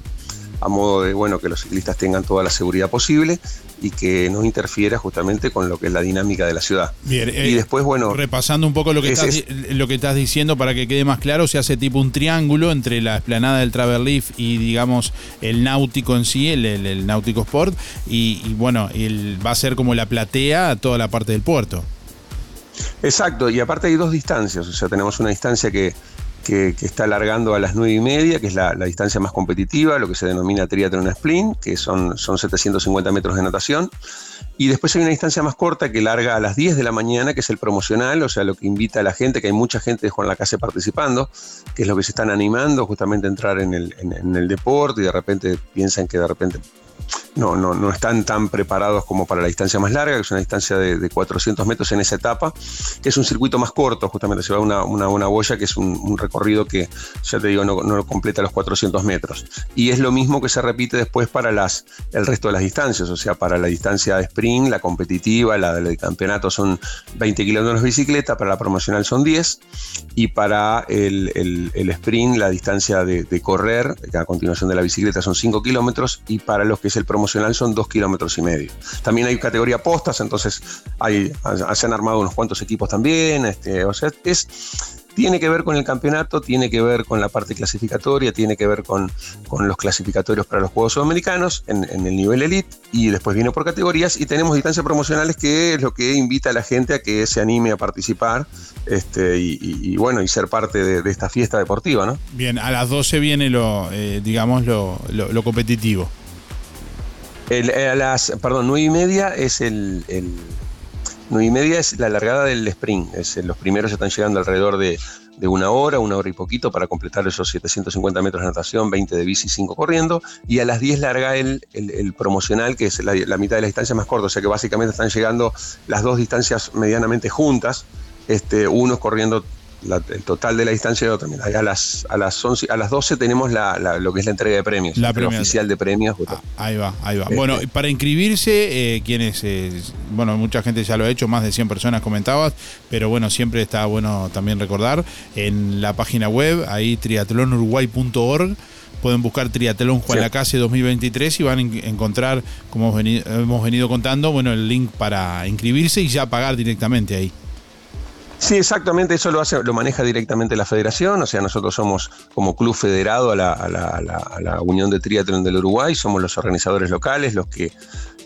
a modo de bueno que los ciclistas tengan toda la seguridad posible y que no interfiera justamente con lo que es la dinámica de la ciudad. Bien, eh, y después, bueno, repasando un poco lo que, es- estás, lo que estás diciendo para que quede más claro, se hace tipo un triángulo entre la esplanada del Travel Leaf y digamos el náutico en sí, el, el- el náutico sport, y, y, bueno, el, va a ser como la platea a toda la parte del puerto. Exacto, y aparte hay dos distancias, o sea, tenemos una distancia que, que- está alargando a las 9 y media, que es la, distancia más competitiva, lo que se denomina triatlón sprint, que son, son 750 metros de natación, y después hay una distancia más corta que larga a las 10 de la mañana, que es el promocional, o sea, lo que invita a la gente, que hay mucha gente de Juan Lacase participando, que es lo que se están animando justamente a entrar en el, en el deporte y de repente piensan que de repente no, no, no están tan preparados como para la distancia más larga, que es una distancia de, de 400 metros en esa etapa. Es un circuito más corto, justamente se va una, una, una boya, que es un, un recorrido que, ya te digo, no, no completa los 400 metros. Y es lo mismo que se repite después para las, el resto de las distancias, o sea, para la distancia de sprint, la competitiva, la del campeonato son 20 kilómetros de bicicleta, para la promocional son 10, y para el, el- el sprint, la distancia de, de correr, que a continuación de la bicicleta son 5 kilómetros, y para los que es el promocional son 2 kilómetros y medio. También hay categoría postas, entonces hay, se han armado unos cuantos equipos también, este, o sea, es tiene que ver con el campeonato, tiene que ver con la parte clasificatoria, tiene que ver con, con los clasificatorios para los Juegos Sudamericanos en, el nivel elite y después viene por categorías y tenemos distancias promocionales que es lo que invita a la gente a que se anime a participar este, y, bueno, y ser parte de, esta fiesta deportiva, ¿no? Bien, a las 12 viene lo, eh, digamos, lo competitivo. El- eh, a las, perdón, nueve y media es el, el- y media es la largada del sprint. Es, eh, los primeros están llegando alrededor de, de una hora, una hora y poquito para completar esos 750 metros de natación, 20 de bici, 5 corriendo. Y a las 10 larga el, el- el promocional, que es la, la mitad de la distancia más corta. O sea que básicamente están llegando las dos distancias medianamente juntas. Este, unos corriendo la- el total de la distancia y otro. Mira, a las, a las 11, a las 12 tenemos la- la- lo que es la entrega de premios, La oficial de premios. Ahí va, ahí va. Este- Bueno, para inscribirse, eh, quienes, eh, bueno, mucha gente ya lo ha hecho, más de 100 personas comentabas, pero bueno, siempre está bueno también recordar, en la página web, ahí triatlonuruguay.org, pueden buscar Triatlón Juan Sí. Lacase 2023 y van a en- encontrar, como hemos venido, hemos venido contando, bueno, el link para inscribirse y ya pagar directamente ahí. Sí, exactamente, eso lo hace, lo maneja directamente la federación, o sea, nosotros somos como club federado a la, a la- a la- a la Unión de Triatlón del Uruguay, somos los organizadores locales, los que,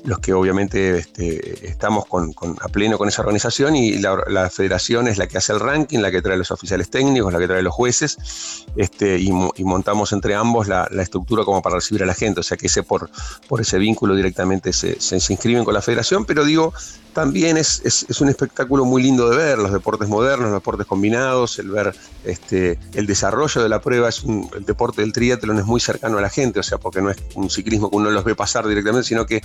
los que obviamente este, estamos con, a pleno con esa organización y la, federación es la que hace el ranking, la que trae los oficiales técnicos, la que trae los jueces, este, y, mo- y montamos entre ambos la, estructura como para recibir a la gente, o sea que ese por, ese vínculo directamente se, se- inscriben con la federación, pero digo, también es, un espectáculo muy lindo de ver, los deportes modernos, los deportes combinados, el ver este, el desarrollo de la prueba, es un- el deporte del triatlón es muy cercano a la gente, o sea, porque no es un ciclismo que uno los ve pasar directamente, sino que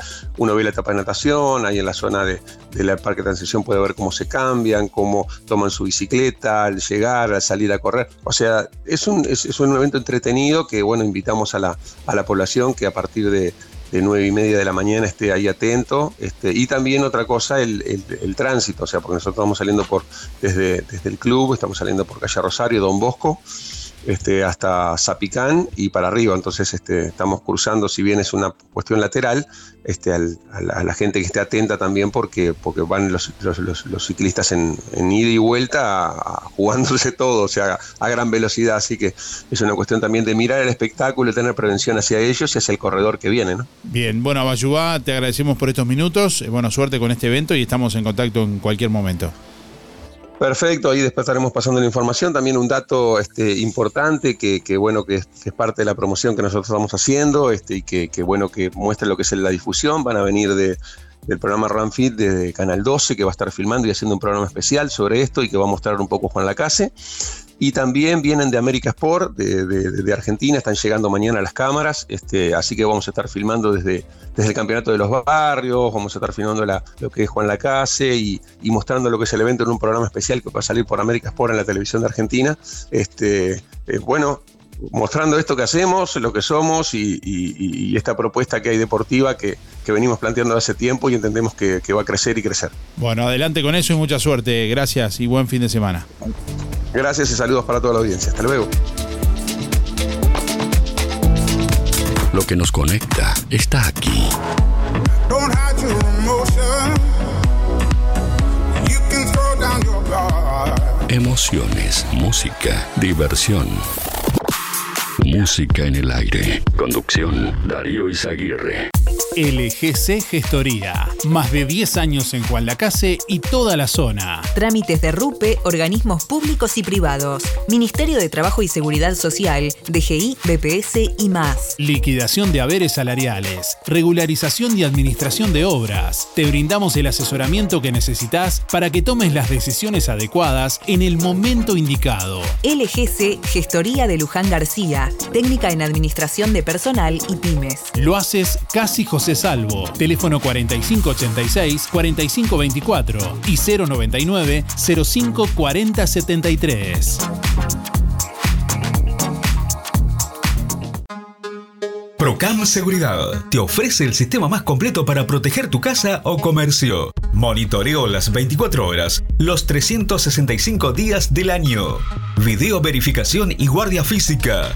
uno ve la etapa de natación, ahí en la zona de, de parque de transición puede ver cómo se cambian, cómo toman su bicicleta al llegar, al salir a correr, o sea, es un, es, es un evento entretenido que, bueno, invitamos a la, a la población que a partir de de nueve y media de la mañana esté ahí atento. Este, y también otra cosa, el, el- el tránsito, o sea, porque nosotros vamos saliendo por desde, desde el club, estamos saliendo por calle Rosario, Don Bosco, este, hasta Zapicán y para arriba. Entonces este, estamos cruzando, si bien es una cuestión lateral, este, al- a, la, gente que esté atenta también porque, porque van los, los- los- los ciclistas en, en ida y vuelta jugándose [LAUGHS] todo, o sea, a, gran velocidad. Así que es una cuestión también de mirar el espectáculo y tener prevención hacia ellos y hacia el corredor que viene. ¿no? Bien, bueno, Bayubá, te agradecemos por estos minutos, eh, bueno, suerte con este evento y estamos en contacto en cualquier momento. Perfecto, ahí después estaremos pasando la información. También un dato este, importante que, que bueno, que es, parte de la promoción que nosotros estamos haciendo este, y que, que bueno, que muestra lo que es la difusión. Van a venir de, del programa Runfit de Canal 12, que va a estar filmando y haciendo un programa especial sobre esto y que va a mostrar un poco Juan Lacase. Y también vienen de América Sport, de, de- de Argentina, están llegando mañana a las cámaras, este, así que vamos a estar filmando desde, desde el Campeonato de los Barrios, vamos a estar filmando la- lo que es Juan Lacase y, y mostrando lo que es el evento en un programa especial que va a salir por América Sport en la televisión de Argentina. Este, eh, bueno, mostrando esto que hacemos, lo que somos y, y- y esta propuesta que hay deportiva que, que venimos planteando hace tiempo y entendemos que, que va a crecer y crecer. Bueno, adelante con eso y mucha suerte. Gracias y buen fin de semana. Gracias y saludos para toda la audiencia. Hasta luego. Lo que nos conecta está aquí. Emociones, música, diversión. Música en el aire. Conducción, Darío Izaguirre. LGC Gestoría. Más de 10 años en Juan Lacase y toda la zona. Trámites de RUPE, organismos públicos y privados. Ministerio de Trabajo y Seguridad Social, DGI, BPS y más. Liquidación de haberes salariales, regularización y administración de obras. Te brindamos el asesoramiento que necesitas para que tomes las decisiones adecuadas en el momento indicado. LGC Gestoría de Luján García, técnica en administración de personal y pymes. Lo haces casi José Salvo. Teléfono 4586-4524 y 099-054073. Procam Seguridad te ofrece el sistema más completo para proteger tu casa o comercio. Monitoreo las 24 horas, los 365 días del año. Video verificación y guardia física.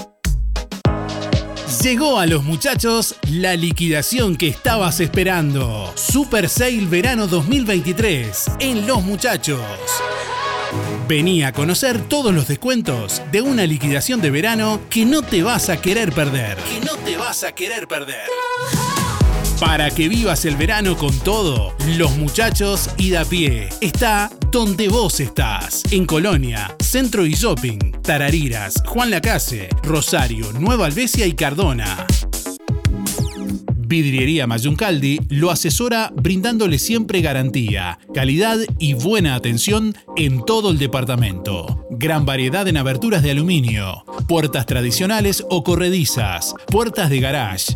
Llegó a los muchachos la liquidación que estabas esperando. Super Sale Verano 2023 en Los Muchachos. Vení a conocer todos los descuentos de una liquidación de verano que no te vas a querer perder. Que no te vas a querer perder. Para que vivas el verano con todo, Los Muchachos y da pie está donde vos estás. En Colonia, Centro y Shopping, Tarariras, Juan Lacase, Rosario, Nueva Albesia y Cardona. Vidriería Mayuncaldi lo asesora brindándole siempre garantía, calidad y buena atención en todo el departamento. Gran variedad en aberturas de aluminio, puertas tradicionales o corredizas, puertas de garage,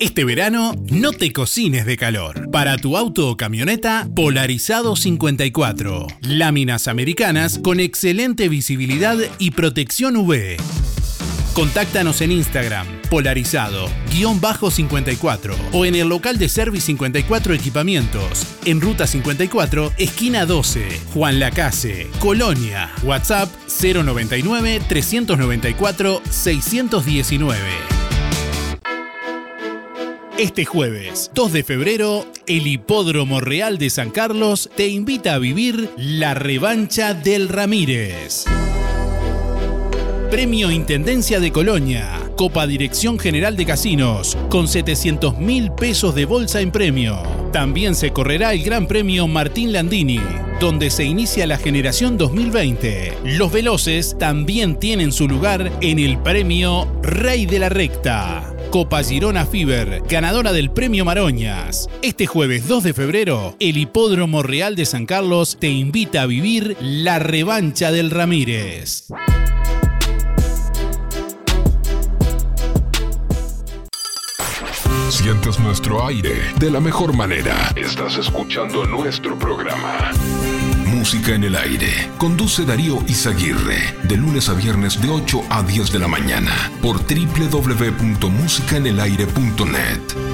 Este verano no te cocines de calor. Para tu auto o camioneta, Polarizado 54. Láminas americanas con excelente visibilidad y protección UV. Contáctanos en Instagram, polarizado-54 o en el local de Service 54 Equipamientos, en Ruta 54, esquina 12, Juan Lacase, Colonia, WhatsApp 099-394-619. Este jueves, 2 de febrero, el Hipódromo Real de San Carlos te invita a vivir la revancha del Ramírez. Premio Intendencia de Colonia. Copa Dirección General de Casinos, con 700 mil pesos de bolsa en premio. También se correrá el Gran Premio Martín Landini, donde se inicia la generación 2020. Los veloces también tienen su lugar en el premio Rey de la Recta. Copa Girona Fiber, ganadora del Premio Maroñas. Este jueves 2 de febrero, el Hipódromo Real de San Carlos te invita a vivir la revancha del Ramírez. Sientes nuestro aire de la mejor manera. Estás escuchando nuestro programa. Música en el aire. Conduce Darío Izaguirre. De lunes a viernes de 8 a 10 de la mañana. Por www.musicaenelaire.net.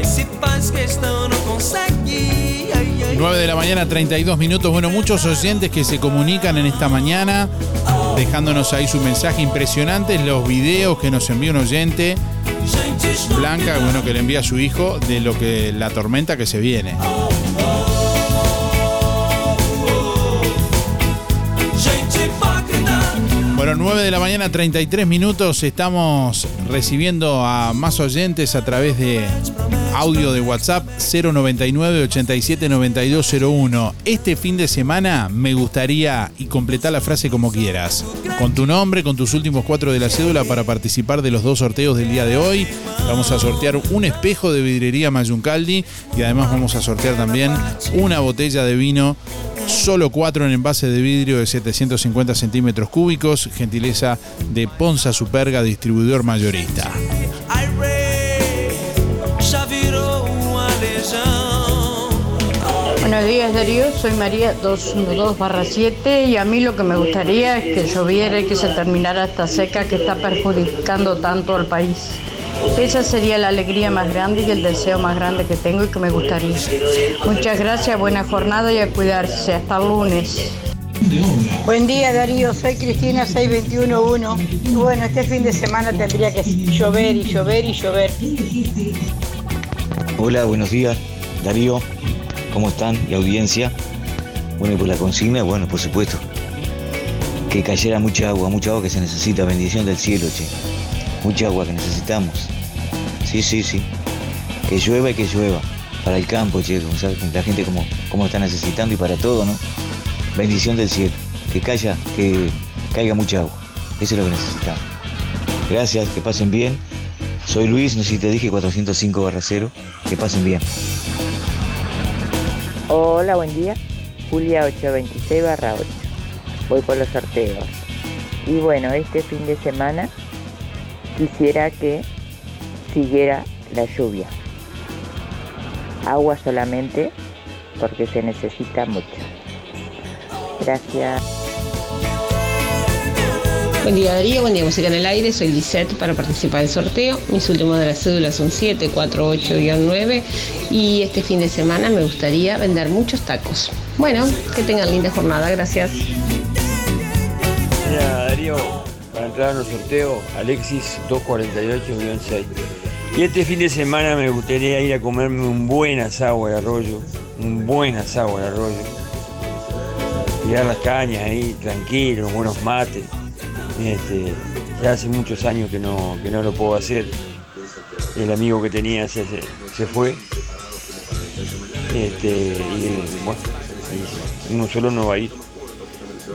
Mas se faz questão, não consegue. Ai, ai. 9 de la mañana, 32 minutos. Bueno, muchos oyentes que se comunican en esta mañana, dejándonos ahí su mensaje impresionante, los videos que nos envía un oyente, Blanca, bueno, que le envía a su hijo de lo que la tormenta que se viene. Bueno, 9 de la mañana, 33 minutos. Estamos recibiendo a más oyentes a través de audio de WhatsApp 099 87 9201. Este fin de semana me gustaría y completar la frase como quieras. Con tu nombre, con tus últimos cuatro de la cédula para participar de los dos sorteos del día de hoy. Vamos a sortear un espejo de vidrería Mayuncaldi y además vamos a sortear también una botella de vino Solo cuatro en envase de vidrio de 750 centímetros cúbicos, gentileza de Ponza Superga, distribuidor mayorista. Buenos días Darío, soy María 212-7 y a mí lo que me gustaría es que lloviera y que se terminara esta seca que está perjudicando tanto al país. Esa sería la alegría más grande y el deseo más grande que tengo y que me gustaría. Muchas gracias, buena jornada y a cuidarse. Hasta el lunes. Buen día Darío, soy Cristina 6211 y bueno, este fin de semana tendría que llover y llover y llover. Hola, buenos días, Darío. ¿Cómo están? Y audiencia. Bueno, y por la consigna, bueno, por supuesto. Que cayera mucha agua, mucha agua que se necesita, bendición del cielo, che. Mucha agua que necesitamos. Sí, sí, sí. Que llueva y que llueva. Para el campo, che, sabes, la gente como, como está necesitando y para todo, ¿no? Bendición del cielo. Que caiga, que caiga mucha agua. Eso es lo que necesitamos. Gracias, que pasen bien. Soy Luis, no sé si te dije 405 barra 0. Que pasen bien. Hola, buen día. Julia 826 barra 8. Voy por los sorteos. Y bueno, este fin de semana quisiera que siguiera la lluvia. Agua solamente porque se necesita mucho. Gracias. Buen día Darío, buen día Música en el Aire, soy Lisette para participar del sorteo. Mis últimos de las cédulas son 748-9 y este fin de semana me gustaría vender muchos tacos. Bueno, que tengan linda jornada, gracias. Mira, Darío, para entrar en el sorteo, Alexis 248-6. Y este fin de semana me gustaría ir a comerme un buen asado de arroyo, un buen asado de arroyo. Tirar las cañas ahí, tranquilo, buenos mates. Este, ya hace muchos años que no, que no lo puedo hacer. El amigo que tenía se, se, fue. Este, y bueno, uno solo no va a ir.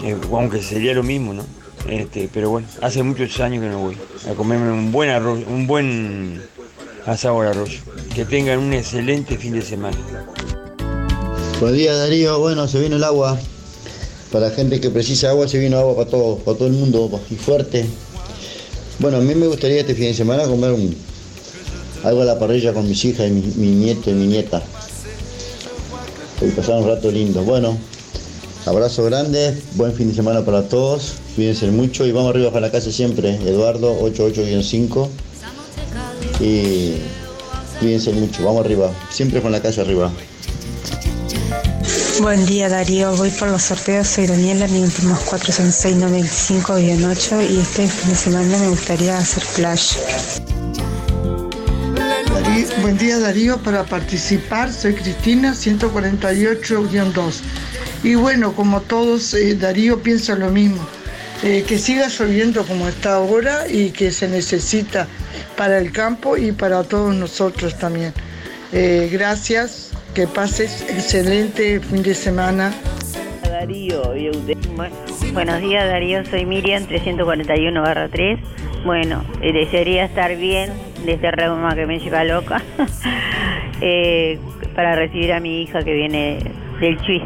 Eh, aunque sería lo mismo, ¿no? Este, pero bueno, hace muchos años que no voy a comerme un buen arroz, un buen asado de arroz. Que tengan un excelente fin de semana. Buen día Darío, bueno, se vino el agua. Para gente que precisa agua, se vino agua para todo, para todo el mundo y fuerte. Bueno, a mí me gustaría este fin de semana comer algo a la parrilla con mis hijas y mi, mi nieto y mi nieta. Y pasar un rato lindo. Bueno, abrazo grande, buen fin de semana para todos, cuídense mucho y vamos arriba para la casa siempre. Eduardo 88-5 y cuídense mucho, vamos arriba, siempre con la casa arriba. Buen día Darío, voy por los sorteos, soy Daniela, mis últimos 4 son 6, 95 y 8 y este fin de semana me gustaría hacer flash. Buen día Darío, para participar soy Cristina 148-2. Y bueno, como todos, eh, Darío piensa lo mismo, eh, que siga lloviendo como está ahora y que se necesita para el campo y para todos nosotros también. Eh, gracias, que pases excelente fin de semana. Buenos días Darío, soy Miriam 341 3. Bueno, eh, desearía estar bien de este reuma que me lleva loca [LAUGHS] eh, para recibir a mi hija que viene del Chuis.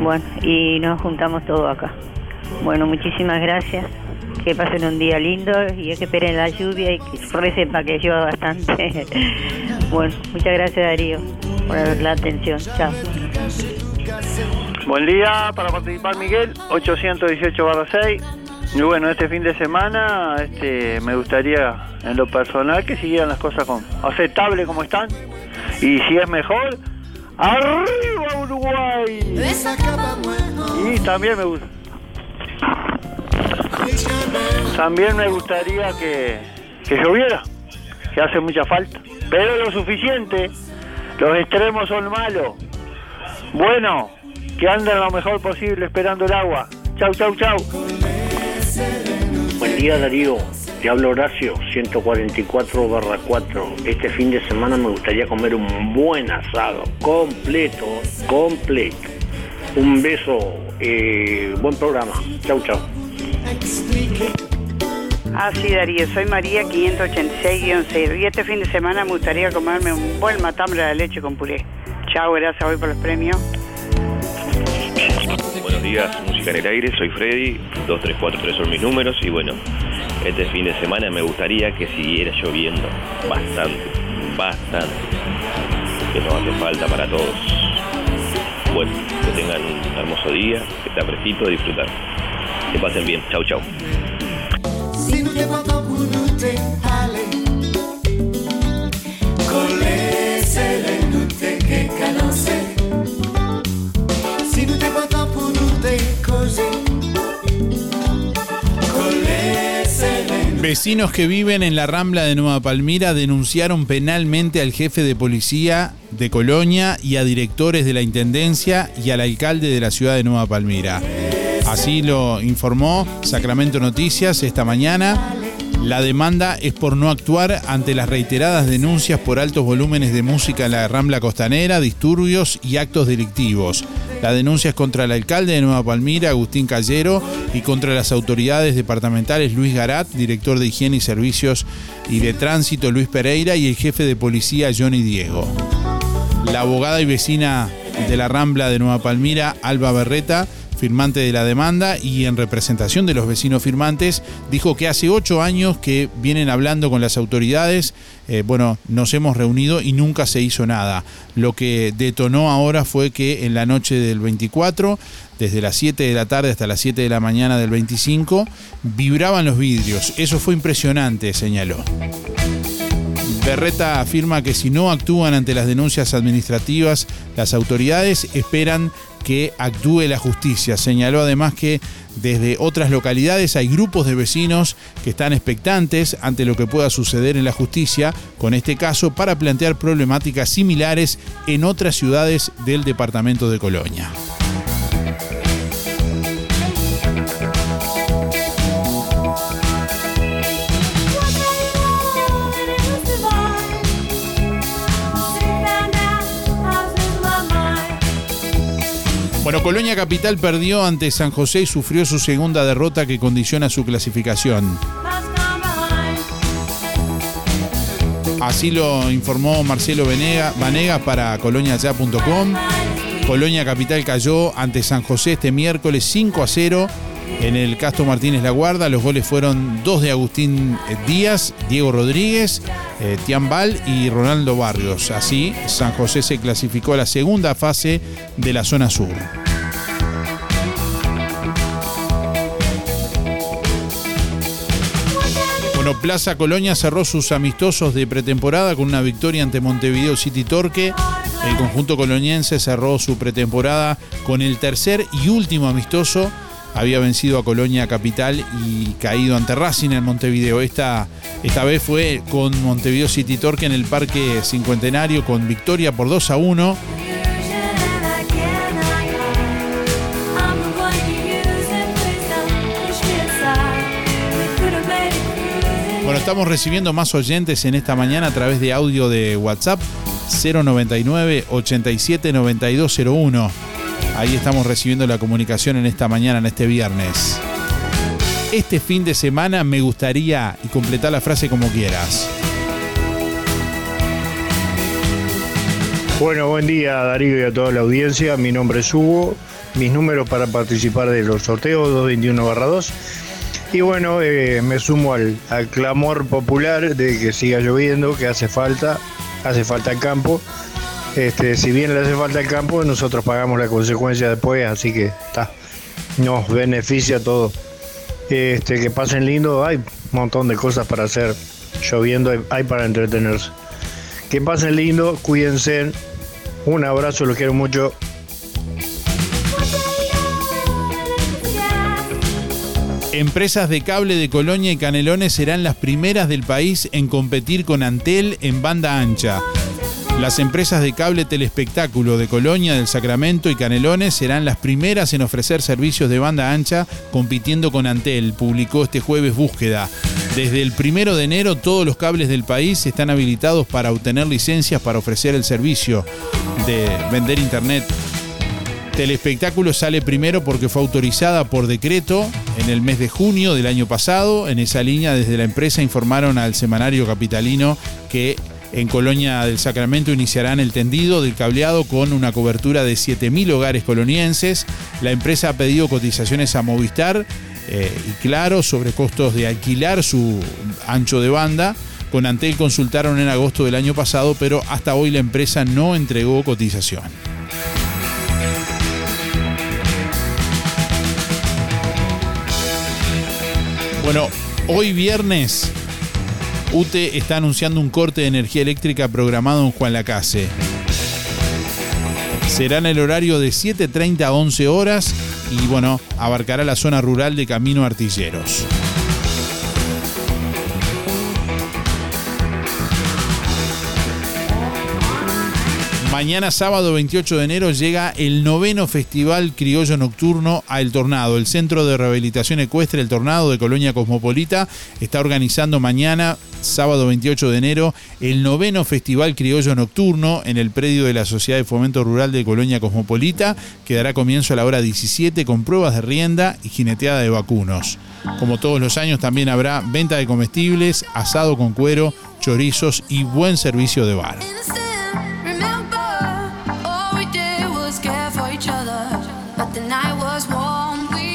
Bueno, y nos juntamos todos acá. Bueno, muchísimas gracias. Que pasen un día lindo y que esperen la lluvia y que recen para que llueva bastante. [LAUGHS] bueno, muchas gracias Darío por la atención. Chao. Buen día, para participar Miguel, 818 6. Y bueno, este fin de semana este, me gustaría en lo personal que siguieran las cosas con aceptable como están. Y si es mejor, ¡arriba Uruguay! Y también me gusta. También me gustaría que, que lloviera, que hace mucha falta. Pero lo suficiente, los extremos son malos. Bueno, que anden lo mejor posible esperando el agua. Chau, chau, chau. Buen día Darío, te hablo Horacio, 144 barra 4. Este fin de semana me gustaría comer un buen asado, completo, completo. Un beso, eh, buen programa. Chau, chau. Ah, sí, Darío, soy María 586-0. Y este fin de semana me gustaría comerme un buen matambre de leche con puré. Chao, gracias, voy por los premios. Buenos días, Música en el Aire, soy Freddy, 2343 son mis números y bueno, este fin de semana me gustaría que siguiera lloviendo bastante, bastante, que nos hace falta para todos. Bueno, que tengan un hermoso día, que está fresquito, disfrutar. Que pasen bien, chau chau. Vecinos que viven en la Rambla de Nueva Palmira denunciaron penalmente al jefe de policía de Colonia y a directores de la Intendencia y al alcalde de la ciudad de Nueva Palmira. Así lo informó Sacramento Noticias esta mañana. La demanda es por no actuar ante las reiteradas denuncias por altos volúmenes de música en la Rambla Costanera, disturbios y actos delictivos. La denuncia es contra el alcalde de Nueva Palmira, Agustín Callero, y contra las autoridades departamentales Luis Garat, director de Higiene y Servicios y de Tránsito Luis Pereira y el jefe de policía Johnny Diego. La abogada y vecina de la Rambla de Nueva Palmira, Alba Berreta, firmante de la demanda y en representación de los vecinos firmantes, dijo que hace ocho años que vienen hablando con las autoridades, eh, bueno, nos hemos reunido y nunca se hizo nada. Lo que detonó ahora fue que en la noche del 24, desde las 7 de la tarde hasta las 7 de la mañana del 25, vibraban los vidrios. Eso fue impresionante, señaló. Berreta afirma que si no actúan ante las denuncias administrativas, las autoridades esperan que actúe la justicia. Señaló además que desde otras localidades hay grupos de vecinos que están expectantes ante lo que pueda suceder en la justicia con este caso para plantear problemáticas similares en otras ciudades del departamento de Colonia. Colonia Capital perdió ante San José y sufrió su segunda derrota que condiciona su clasificación. Así lo informó Marcelo Vanega, Vanega para coloniaya.com. Colonia Capital cayó ante San José este miércoles 5 a 0 en el Castro Martínez La Guarda. Los goles fueron dos de Agustín Díaz, Diego Rodríguez, eh, Tiambal y Ronaldo Barrios. Así, San José se clasificó a la segunda fase de la zona sur. Plaza Colonia cerró sus amistosos de pretemporada con una victoria ante Montevideo City Torque. El conjunto coloniense cerró su pretemporada con el tercer y último amistoso había vencido a Colonia Capital y caído ante Racing en Montevideo. Esta, esta vez fue con Montevideo City Torque en el Parque Cincuentenario con victoria por 2 a 1. Bueno, estamos recibiendo más oyentes en esta mañana a través de audio de WhatsApp 099 87 9201. Ahí estamos recibiendo la comunicación en esta mañana, en este viernes. Este fin de semana me gustaría, y completar la frase como quieras. Bueno, buen día Darío y a toda la audiencia. Mi nombre es Hugo. Mis números para participar de los sorteos 221-2. Y bueno, eh, me sumo al, al clamor popular de que siga lloviendo, que hace falta, hace falta el campo. Este, si bien le hace falta el campo, nosotros pagamos la consecuencia después, así que está, nos beneficia todo. Este, que pasen lindo, hay un montón de cosas para hacer, lloviendo hay, hay para entretenerse. Que pasen lindo, cuídense, un abrazo, los quiero mucho. Empresas de cable de Colonia y Canelones serán las primeras del país en competir con Antel en banda ancha. Las empresas de cable telespectáculo de Colonia, del Sacramento y Canelones serán las primeras en ofrecer servicios de banda ancha compitiendo con Antel, publicó este jueves Búsqueda. Desde el primero de enero todos los cables del país están habilitados para obtener licencias para ofrecer el servicio de vender internet. Telespectáculo sale primero porque fue autorizada por decreto en el mes de junio del año pasado. En esa línea desde la empresa informaron al semanario capitalino que en Colonia del Sacramento iniciarán el tendido del cableado con una cobertura de 7.000 hogares colonienses. La empresa ha pedido cotizaciones a Movistar eh, y claro sobre costos de alquilar su ancho de banda. Con Antel consultaron en agosto del año pasado, pero hasta hoy la empresa no entregó cotización. Bueno, hoy viernes UTE está anunciando un corte de energía eléctrica programado en Juan Lacase. Será en el horario de 7.30 a 11 horas y bueno, abarcará la zona rural de Camino Artilleros. Mañana sábado 28 de enero llega el noveno Festival Criollo Nocturno a El Tornado. El Centro de Rehabilitación Ecuestre El Tornado de Colonia Cosmopolita está organizando mañana sábado 28 de enero el noveno Festival Criollo Nocturno en el predio de la Sociedad de Fomento Rural de Colonia Cosmopolita que dará comienzo a la hora 17 con pruebas de rienda y jineteada de vacunos. Como todos los años también habrá venta de comestibles, asado con cuero, chorizos y buen servicio de bar.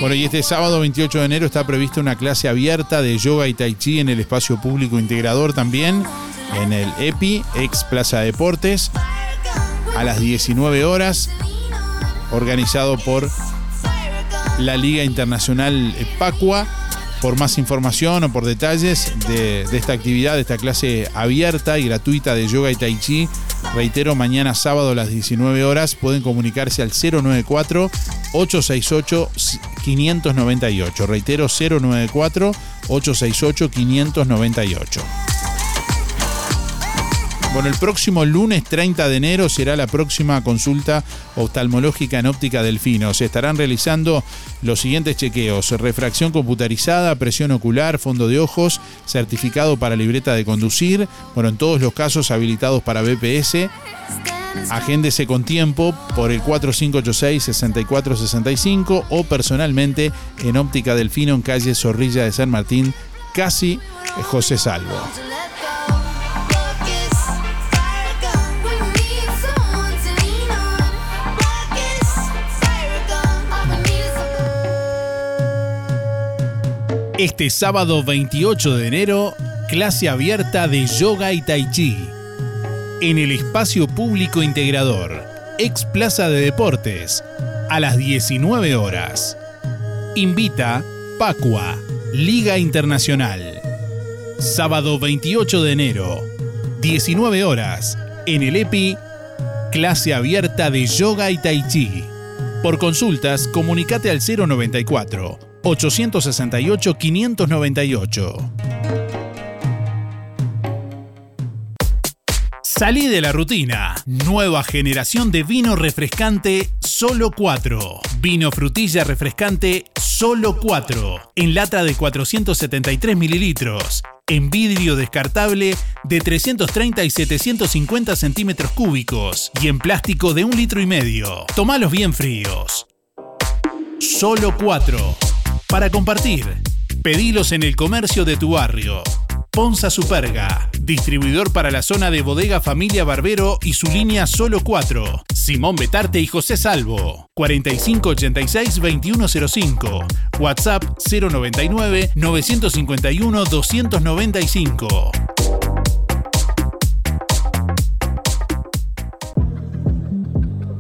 Bueno, y este sábado 28 de enero está prevista una clase abierta de yoga y tai chi en el espacio público integrador también, en el EPI, ex Plaza Deportes, a las 19 horas, organizado por la Liga Internacional Pacua. Por más información o por detalles de, de, esta actividad, de esta clase abierta y gratuita de yoga y tai chi, reitero, mañana sábado a las 19 horas pueden comunicarse al 094 868 598. Reitero, 094 868 598. Bueno, el próximo lunes 30 de enero será la próxima consulta oftalmológica en óptica delfino. Se estarán realizando los siguientes chequeos: refracción computarizada, presión ocular, fondo de ojos, certificado para libreta de conducir. Bueno, en todos los casos habilitados para BPS. Agéndese con tiempo por el 4586-6465 o personalmente en Óptica Delfino en calle Zorrilla de San Martín, casi José Salvo. Este sábado 28 de enero, clase abierta de yoga y tai chi en el espacio público integrador, ex Plaza de Deportes, a las 19 horas. Invita Pacua, Liga Internacional. Sábado 28 de enero, 19 horas, en el EPI, clase abierta de yoga y tai chi. Por consultas, comunicate al 094 868 598. Salí de la rutina. Nueva generación de vino refrescante Solo 4. Vino frutilla refrescante Solo 4. En lata de 473 mililitros. En vidrio descartable de 330 y 750 centímetros cúbicos. Y en plástico de un litro y medio. Tomalos bien fríos. Solo 4. Para compartir. Pedilos en el comercio de tu barrio. Ponza Superga, distribuidor para la zona de bodega Familia Barbero y su línea Solo 4. Simón Betarte y José Salvo. 4586-2105. WhatsApp 099-951-295.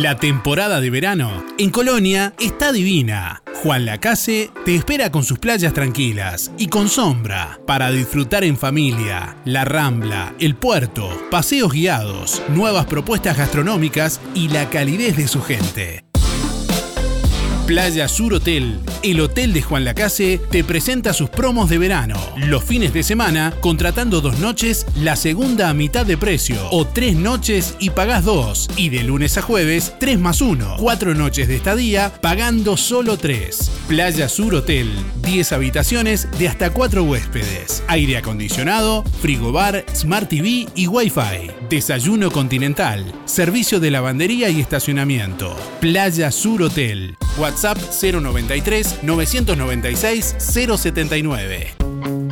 La temporada de verano en Colonia está divina. Juan Lacase te espera con sus playas tranquilas y con sombra para disfrutar en familia, la rambla, el puerto, paseos guiados, nuevas propuestas gastronómicas y la calidez de su gente. Playa Sur Hotel, el hotel de Juan Lacase, te presenta sus promos de verano. Los fines de semana, contratando dos noches, la segunda a mitad de precio. O tres noches y pagás dos. Y de lunes a jueves, tres más uno. Cuatro noches de estadía, pagando solo tres. Playa Sur Hotel, 10 habitaciones de hasta cuatro huéspedes. Aire acondicionado, frigobar, Smart TV y Wi-Fi. Desayuno continental. Servicio de lavandería y estacionamiento. Playa Sur Hotel. WhatsApp 093 996 079.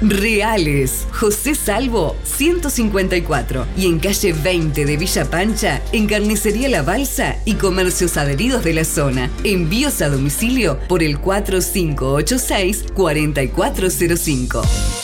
Reales. José Salvo, 154. Y en calle 20 de Villa Pancha, en Carnicería La Balsa y comercios adheridos de la zona. Envíos a domicilio por el 4586-4405.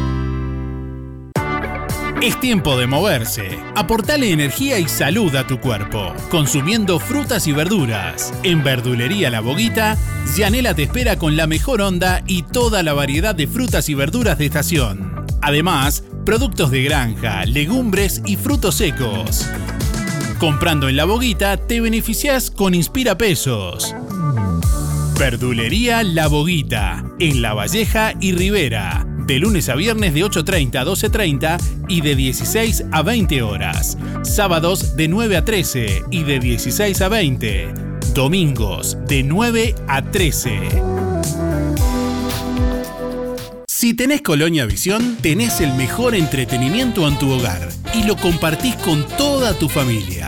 Es tiempo de moverse. Aportale energía y salud a tu cuerpo, consumiendo frutas y verduras. En Verdulería La Boguita, Yanela te espera con la mejor onda y toda la variedad de frutas y verduras de estación. Además, productos de granja, legumbres y frutos secos. Comprando en La Boguita te beneficias con Inspira Pesos. Verdulería La Boguita, en La Valleja y Rivera. De lunes a viernes de 8.30 a 12.30 y de 16 a 20 horas. Sábados de 9 a 13 y de 16 a 20. Domingos de 9 a 13. Si tenés Colonia Visión, tenés el mejor entretenimiento en tu hogar y lo compartís con toda tu familia.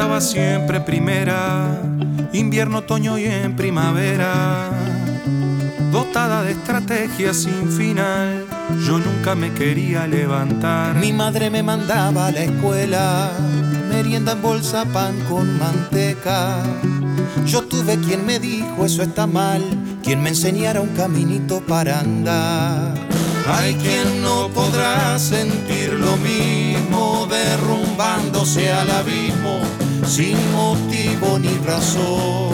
Levantaba siempre primera, invierno, otoño y en primavera. Dotada de estrategia sin final, yo nunca me quería levantar. Mi madre me mandaba a la escuela, merienda en bolsa, pan con manteca. Yo tuve quien me dijo eso está mal, quien me enseñara un caminito para andar. Hay quien no podrá sentir lo mismo derrumbándose al abismo sin motivo ni razón.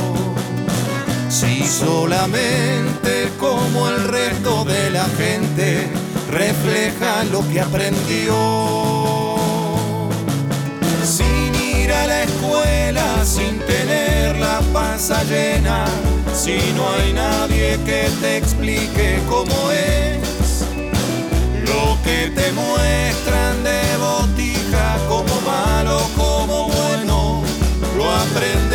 Si solamente como el resto de la gente refleja lo que aprendió. Sin ir a la escuela sin tener la panza llena, si no hay nadie que te explique cómo es. Lo que te muestran de hambre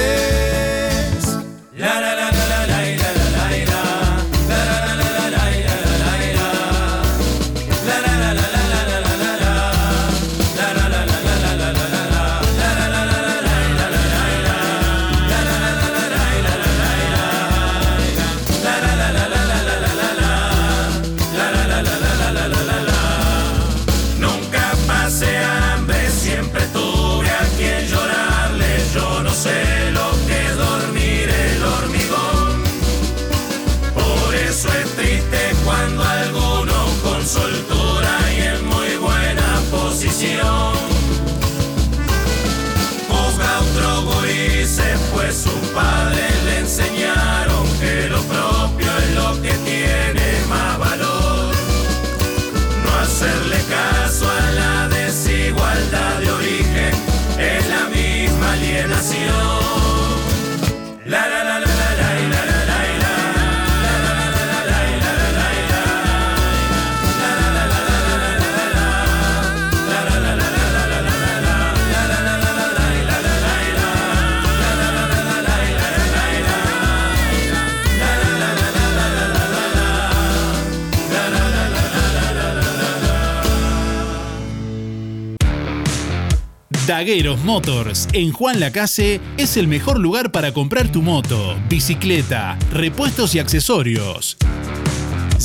Dagueros Motors en Juan Lacase es el mejor lugar para comprar tu moto, bicicleta, repuestos y accesorios.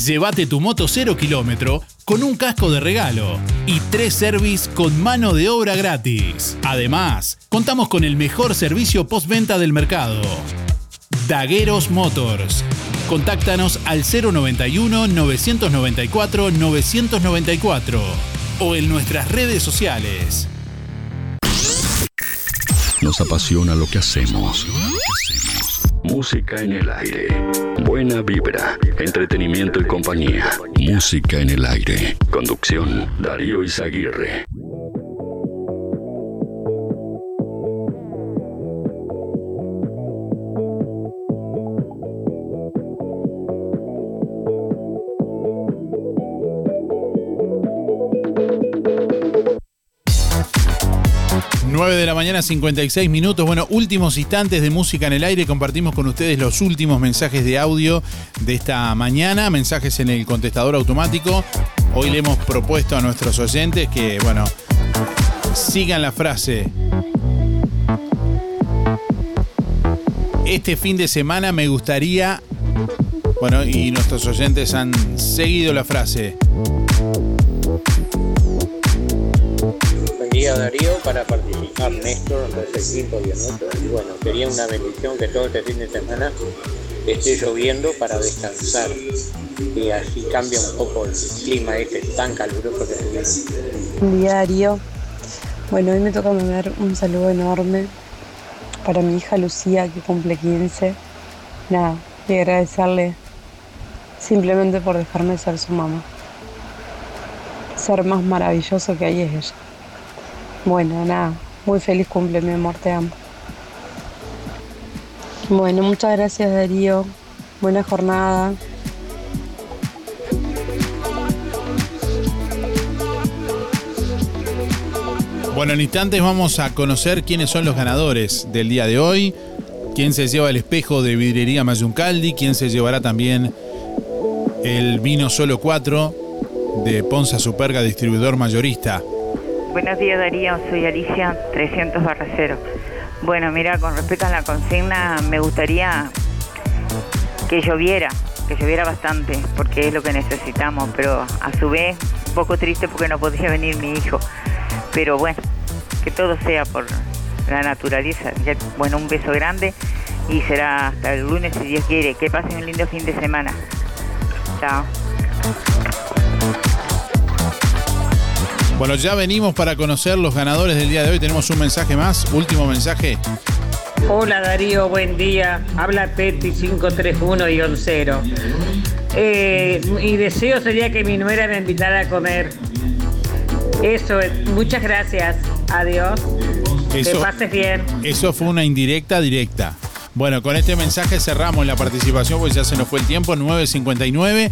Llévate tu moto 0 kilómetro con un casco de regalo y tres service con mano de obra gratis. Además, contamos con el mejor servicio postventa del mercado. Dagueros Motors. Contáctanos al 091 994 994 o en nuestras redes sociales. Nos apasiona lo que hacemos. Música en el aire. Buena vibra, entretenimiento y compañía. Música en el aire. Conducción, Darío Izaguirre. Nueve de la mañana, 56 minutos. Bueno, últimos instantes de música en el aire. Compartimos con ustedes los últimos mensajes de audio de esta mañana. Mensajes en el contestador automático. Hoy le hemos propuesto a nuestros oyentes que, bueno, sigan la frase. Este fin de semana me gustaría. Bueno, y nuestros oyentes han seguido la frase. Buen día Darío, para participar Néstor, es el quinto día, ¿no? Y bueno, sería una bendición que todo este fin de semana esté lloviendo para descansar y así cambia un poco el clima este tan caluroso que tenemos. Buen día Darío. Bueno, hoy me toca mandar un saludo enorme para mi hija Lucía que cumple 15. Nada, y agradecerle simplemente por dejarme ser su mamá. Ser más maravilloso que hay es ella. Bueno, nada, muy feliz cumple mi amor, te amo. Bueno, muchas gracias Darío. Buena jornada. Bueno, en instantes vamos a conocer quiénes son los ganadores del día de hoy. Quién se lleva el espejo de vidriería Mayuncaldi. Quién se llevará también el vino solo 4 de Ponza Superga, distribuidor mayorista. Buenos días Darío, soy Alicia 300 barra cero. Bueno, mira, con respecto a la consigna, me gustaría que lloviera, que lloviera bastante, porque es lo que necesitamos, pero a su vez un poco triste porque no podría venir mi hijo. Pero bueno, que todo sea por la naturaleza. Ya- Bueno, un beso grande y será hasta el lunes si Dios quiere. Que pasen un lindo fin de semana. Chao. Bueno, ya venimos para conocer los ganadores del día de hoy. Tenemos un mensaje más, último mensaje. Hola Darío, buen día. Habla Peti 531-0. Eh, mi deseo sería que mi nuera me invitara a comer. Eso es. Muchas gracias. Adiós. Que Eso, pases bien. eso fue una indirecta directa. Bueno, con este mensaje cerramos la participación porque ya se nos fue el tiempo, 9.59.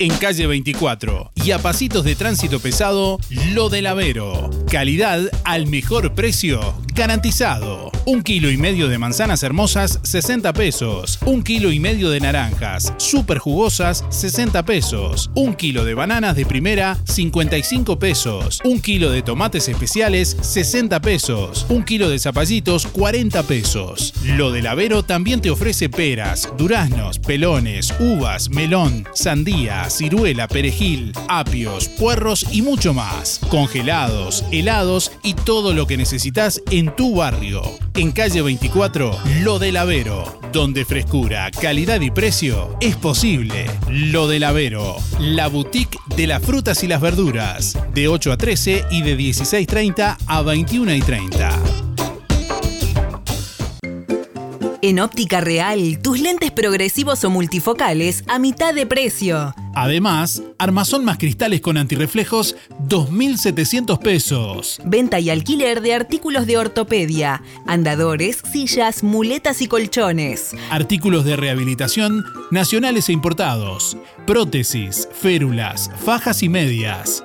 En calle 24 y a pasitos de tránsito pesado, Lo del Avero. Calidad al mejor precio, garantizado. Un kilo y medio de manzanas hermosas, 60 pesos. Un kilo y medio de naranjas, súper jugosas, 60 pesos. Un kilo de bananas de primera, 55 pesos. Un kilo de tomates especiales, 60 pesos. Un kilo de zapallitos, 40 pesos. Lo del Avero también te ofrece peras, duraznos, pelones, uvas, melón, sandía, ciruela, perejil, apios, puerros y mucho más. Congelados, helados y todo lo que necesitas en tu barrio. En calle 24, Lo del Avero, donde frescura, calidad y precio es posible. Lo del Avero, la boutique de las frutas y las verduras, de 8 a 13 y de 16.30 a 21 y 30. En Óptica Real, tus lentes progresivos o multifocales a mitad de precio. Además, armazón más cristales con antirreflejos, 2.700 pesos. Venta y alquiler de artículos de ortopedia, andadores, sillas, muletas y colchones. Artículos de rehabilitación nacionales e importados. Prótesis, férulas, fajas y medias.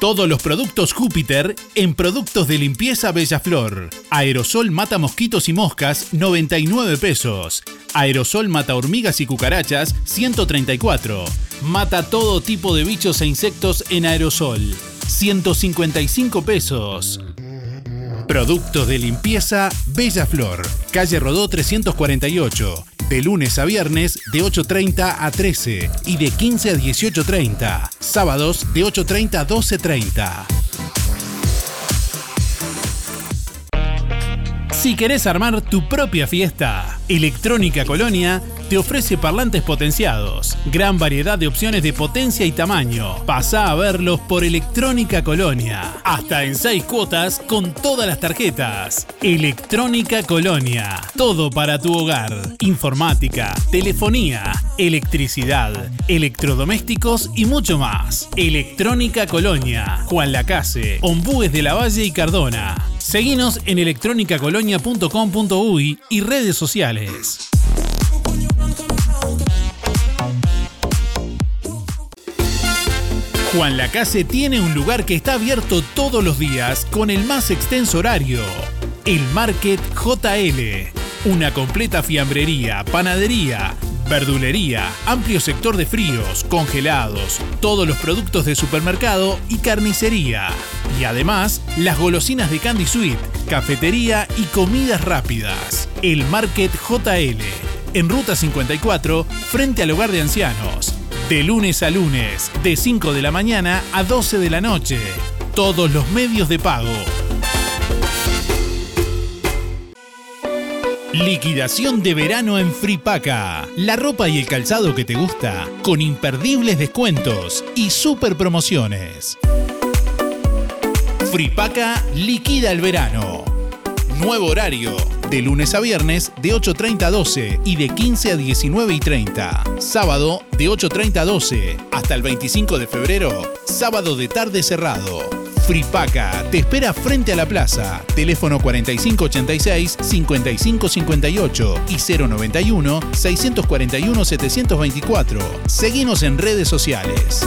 Todos los productos Júpiter en productos de limpieza Bellaflor. Aerosol mata mosquitos y moscas, 99 pesos. Aerosol mata hormigas y cucarachas, 134. Mata todo tipo de bichos e insectos en aerosol, 155 pesos. Productos de limpieza Bella Flor, calle Rodó 348, de lunes a viernes de 8.30 a 13 y de 15 a 18.30, sábados de 8.30 a 12.30. Si querés armar tu propia fiesta, Electrónica Colonia te ofrece parlantes potenciados, gran variedad de opciones de potencia y tamaño. Pasa a verlos por Electrónica Colonia, hasta en 6 cuotas con todas las tarjetas. Electrónica Colonia, todo para tu hogar. Informática, telefonía, electricidad, electrodomésticos y mucho más. Electrónica Colonia, Juan Lacase, Ombúes de la Valle y Cardona. Seguinos en electronicacolonia.com.uy y redes sociales. Juan Lacase tiene un lugar que está abierto todos los días con el más extenso horario. El Market JL. Una completa fiambrería, panadería, verdulería, amplio sector de fríos, congelados, todos los productos de supermercado y carnicería. Y además, las golosinas de Candy Sweet, cafetería y comidas rápidas. El Market JL. En Ruta 54, frente al hogar de ancianos. De lunes a lunes, de 5 de la mañana a 12 de la noche. Todos los medios de pago. Liquidación de verano en Fripaca. La ropa y el calzado que te gusta, con imperdibles descuentos y super promociones. Fripaca liquida el verano. Nuevo horario. De lunes a viernes de 8.30 a 12 y de 15 a 19 y 30. Sábado de 8.30 a 12. Hasta el 25 de febrero, sábado de tarde cerrado. Fripaca te espera frente a la plaza. Teléfono 4586-5558 y 091-641-724. Seguimos en redes sociales.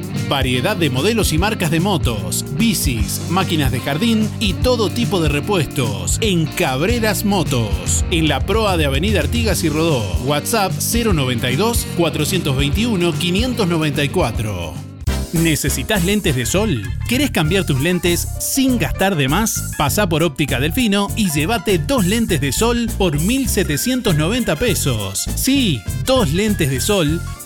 Variedad de modelos y marcas de motos, bicis, máquinas de jardín y todo tipo de repuestos en Cabreras Motos. En la proa de Avenida Artigas y Rodó. WhatsApp 092 421 594. ¿Necesitas lentes de sol? ¿Querés cambiar tus lentes sin gastar de más? Pasa por Óptica Delfino y llévate dos lentes de sol por 1.790 pesos. Sí, dos lentes de sol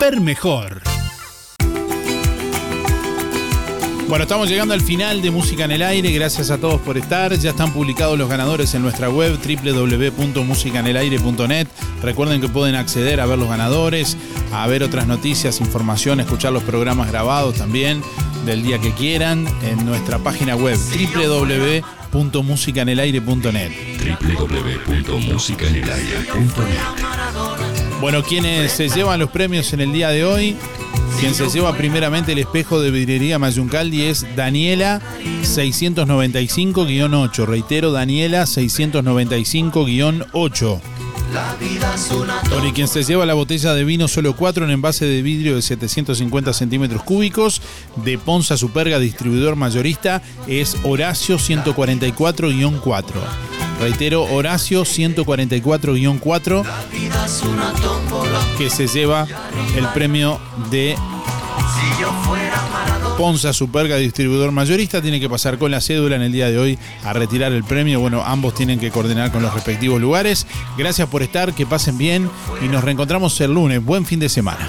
Ver mejor. Bueno, estamos llegando al final de Música en el Aire. Gracias a todos por estar. Ya están publicados los ganadores en nuestra web www.musicanelaire.net. Recuerden que pueden acceder a ver los ganadores, a ver otras noticias, información, escuchar los programas grabados también del día que quieran en nuestra página web www.musicanelaire.net. www.musicanelaire.net Bueno, quienes se llevan los premios en el día de hoy, quien se lleva primeramente el espejo de vidriería Mayuncaldi es Daniela 695-8. Reitero, Daniela 695-8. Bueno, y quien se lleva la botella de vino solo 4 en envase de vidrio de 750 centímetros cúbicos de Ponza Superga, distribuidor mayorista, es Horacio 144-4. Reitero, Horacio 144-4, que se lleva el premio de Ponza Superga, distribuidor mayorista, tiene que pasar con la cédula en el día de hoy a retirar el premio. Bueno, ambos tienen que coordinar con los respectivos lugares. Gracias por estar, que pasen bien y nos reencontramos el lunes. Buen fin de semana.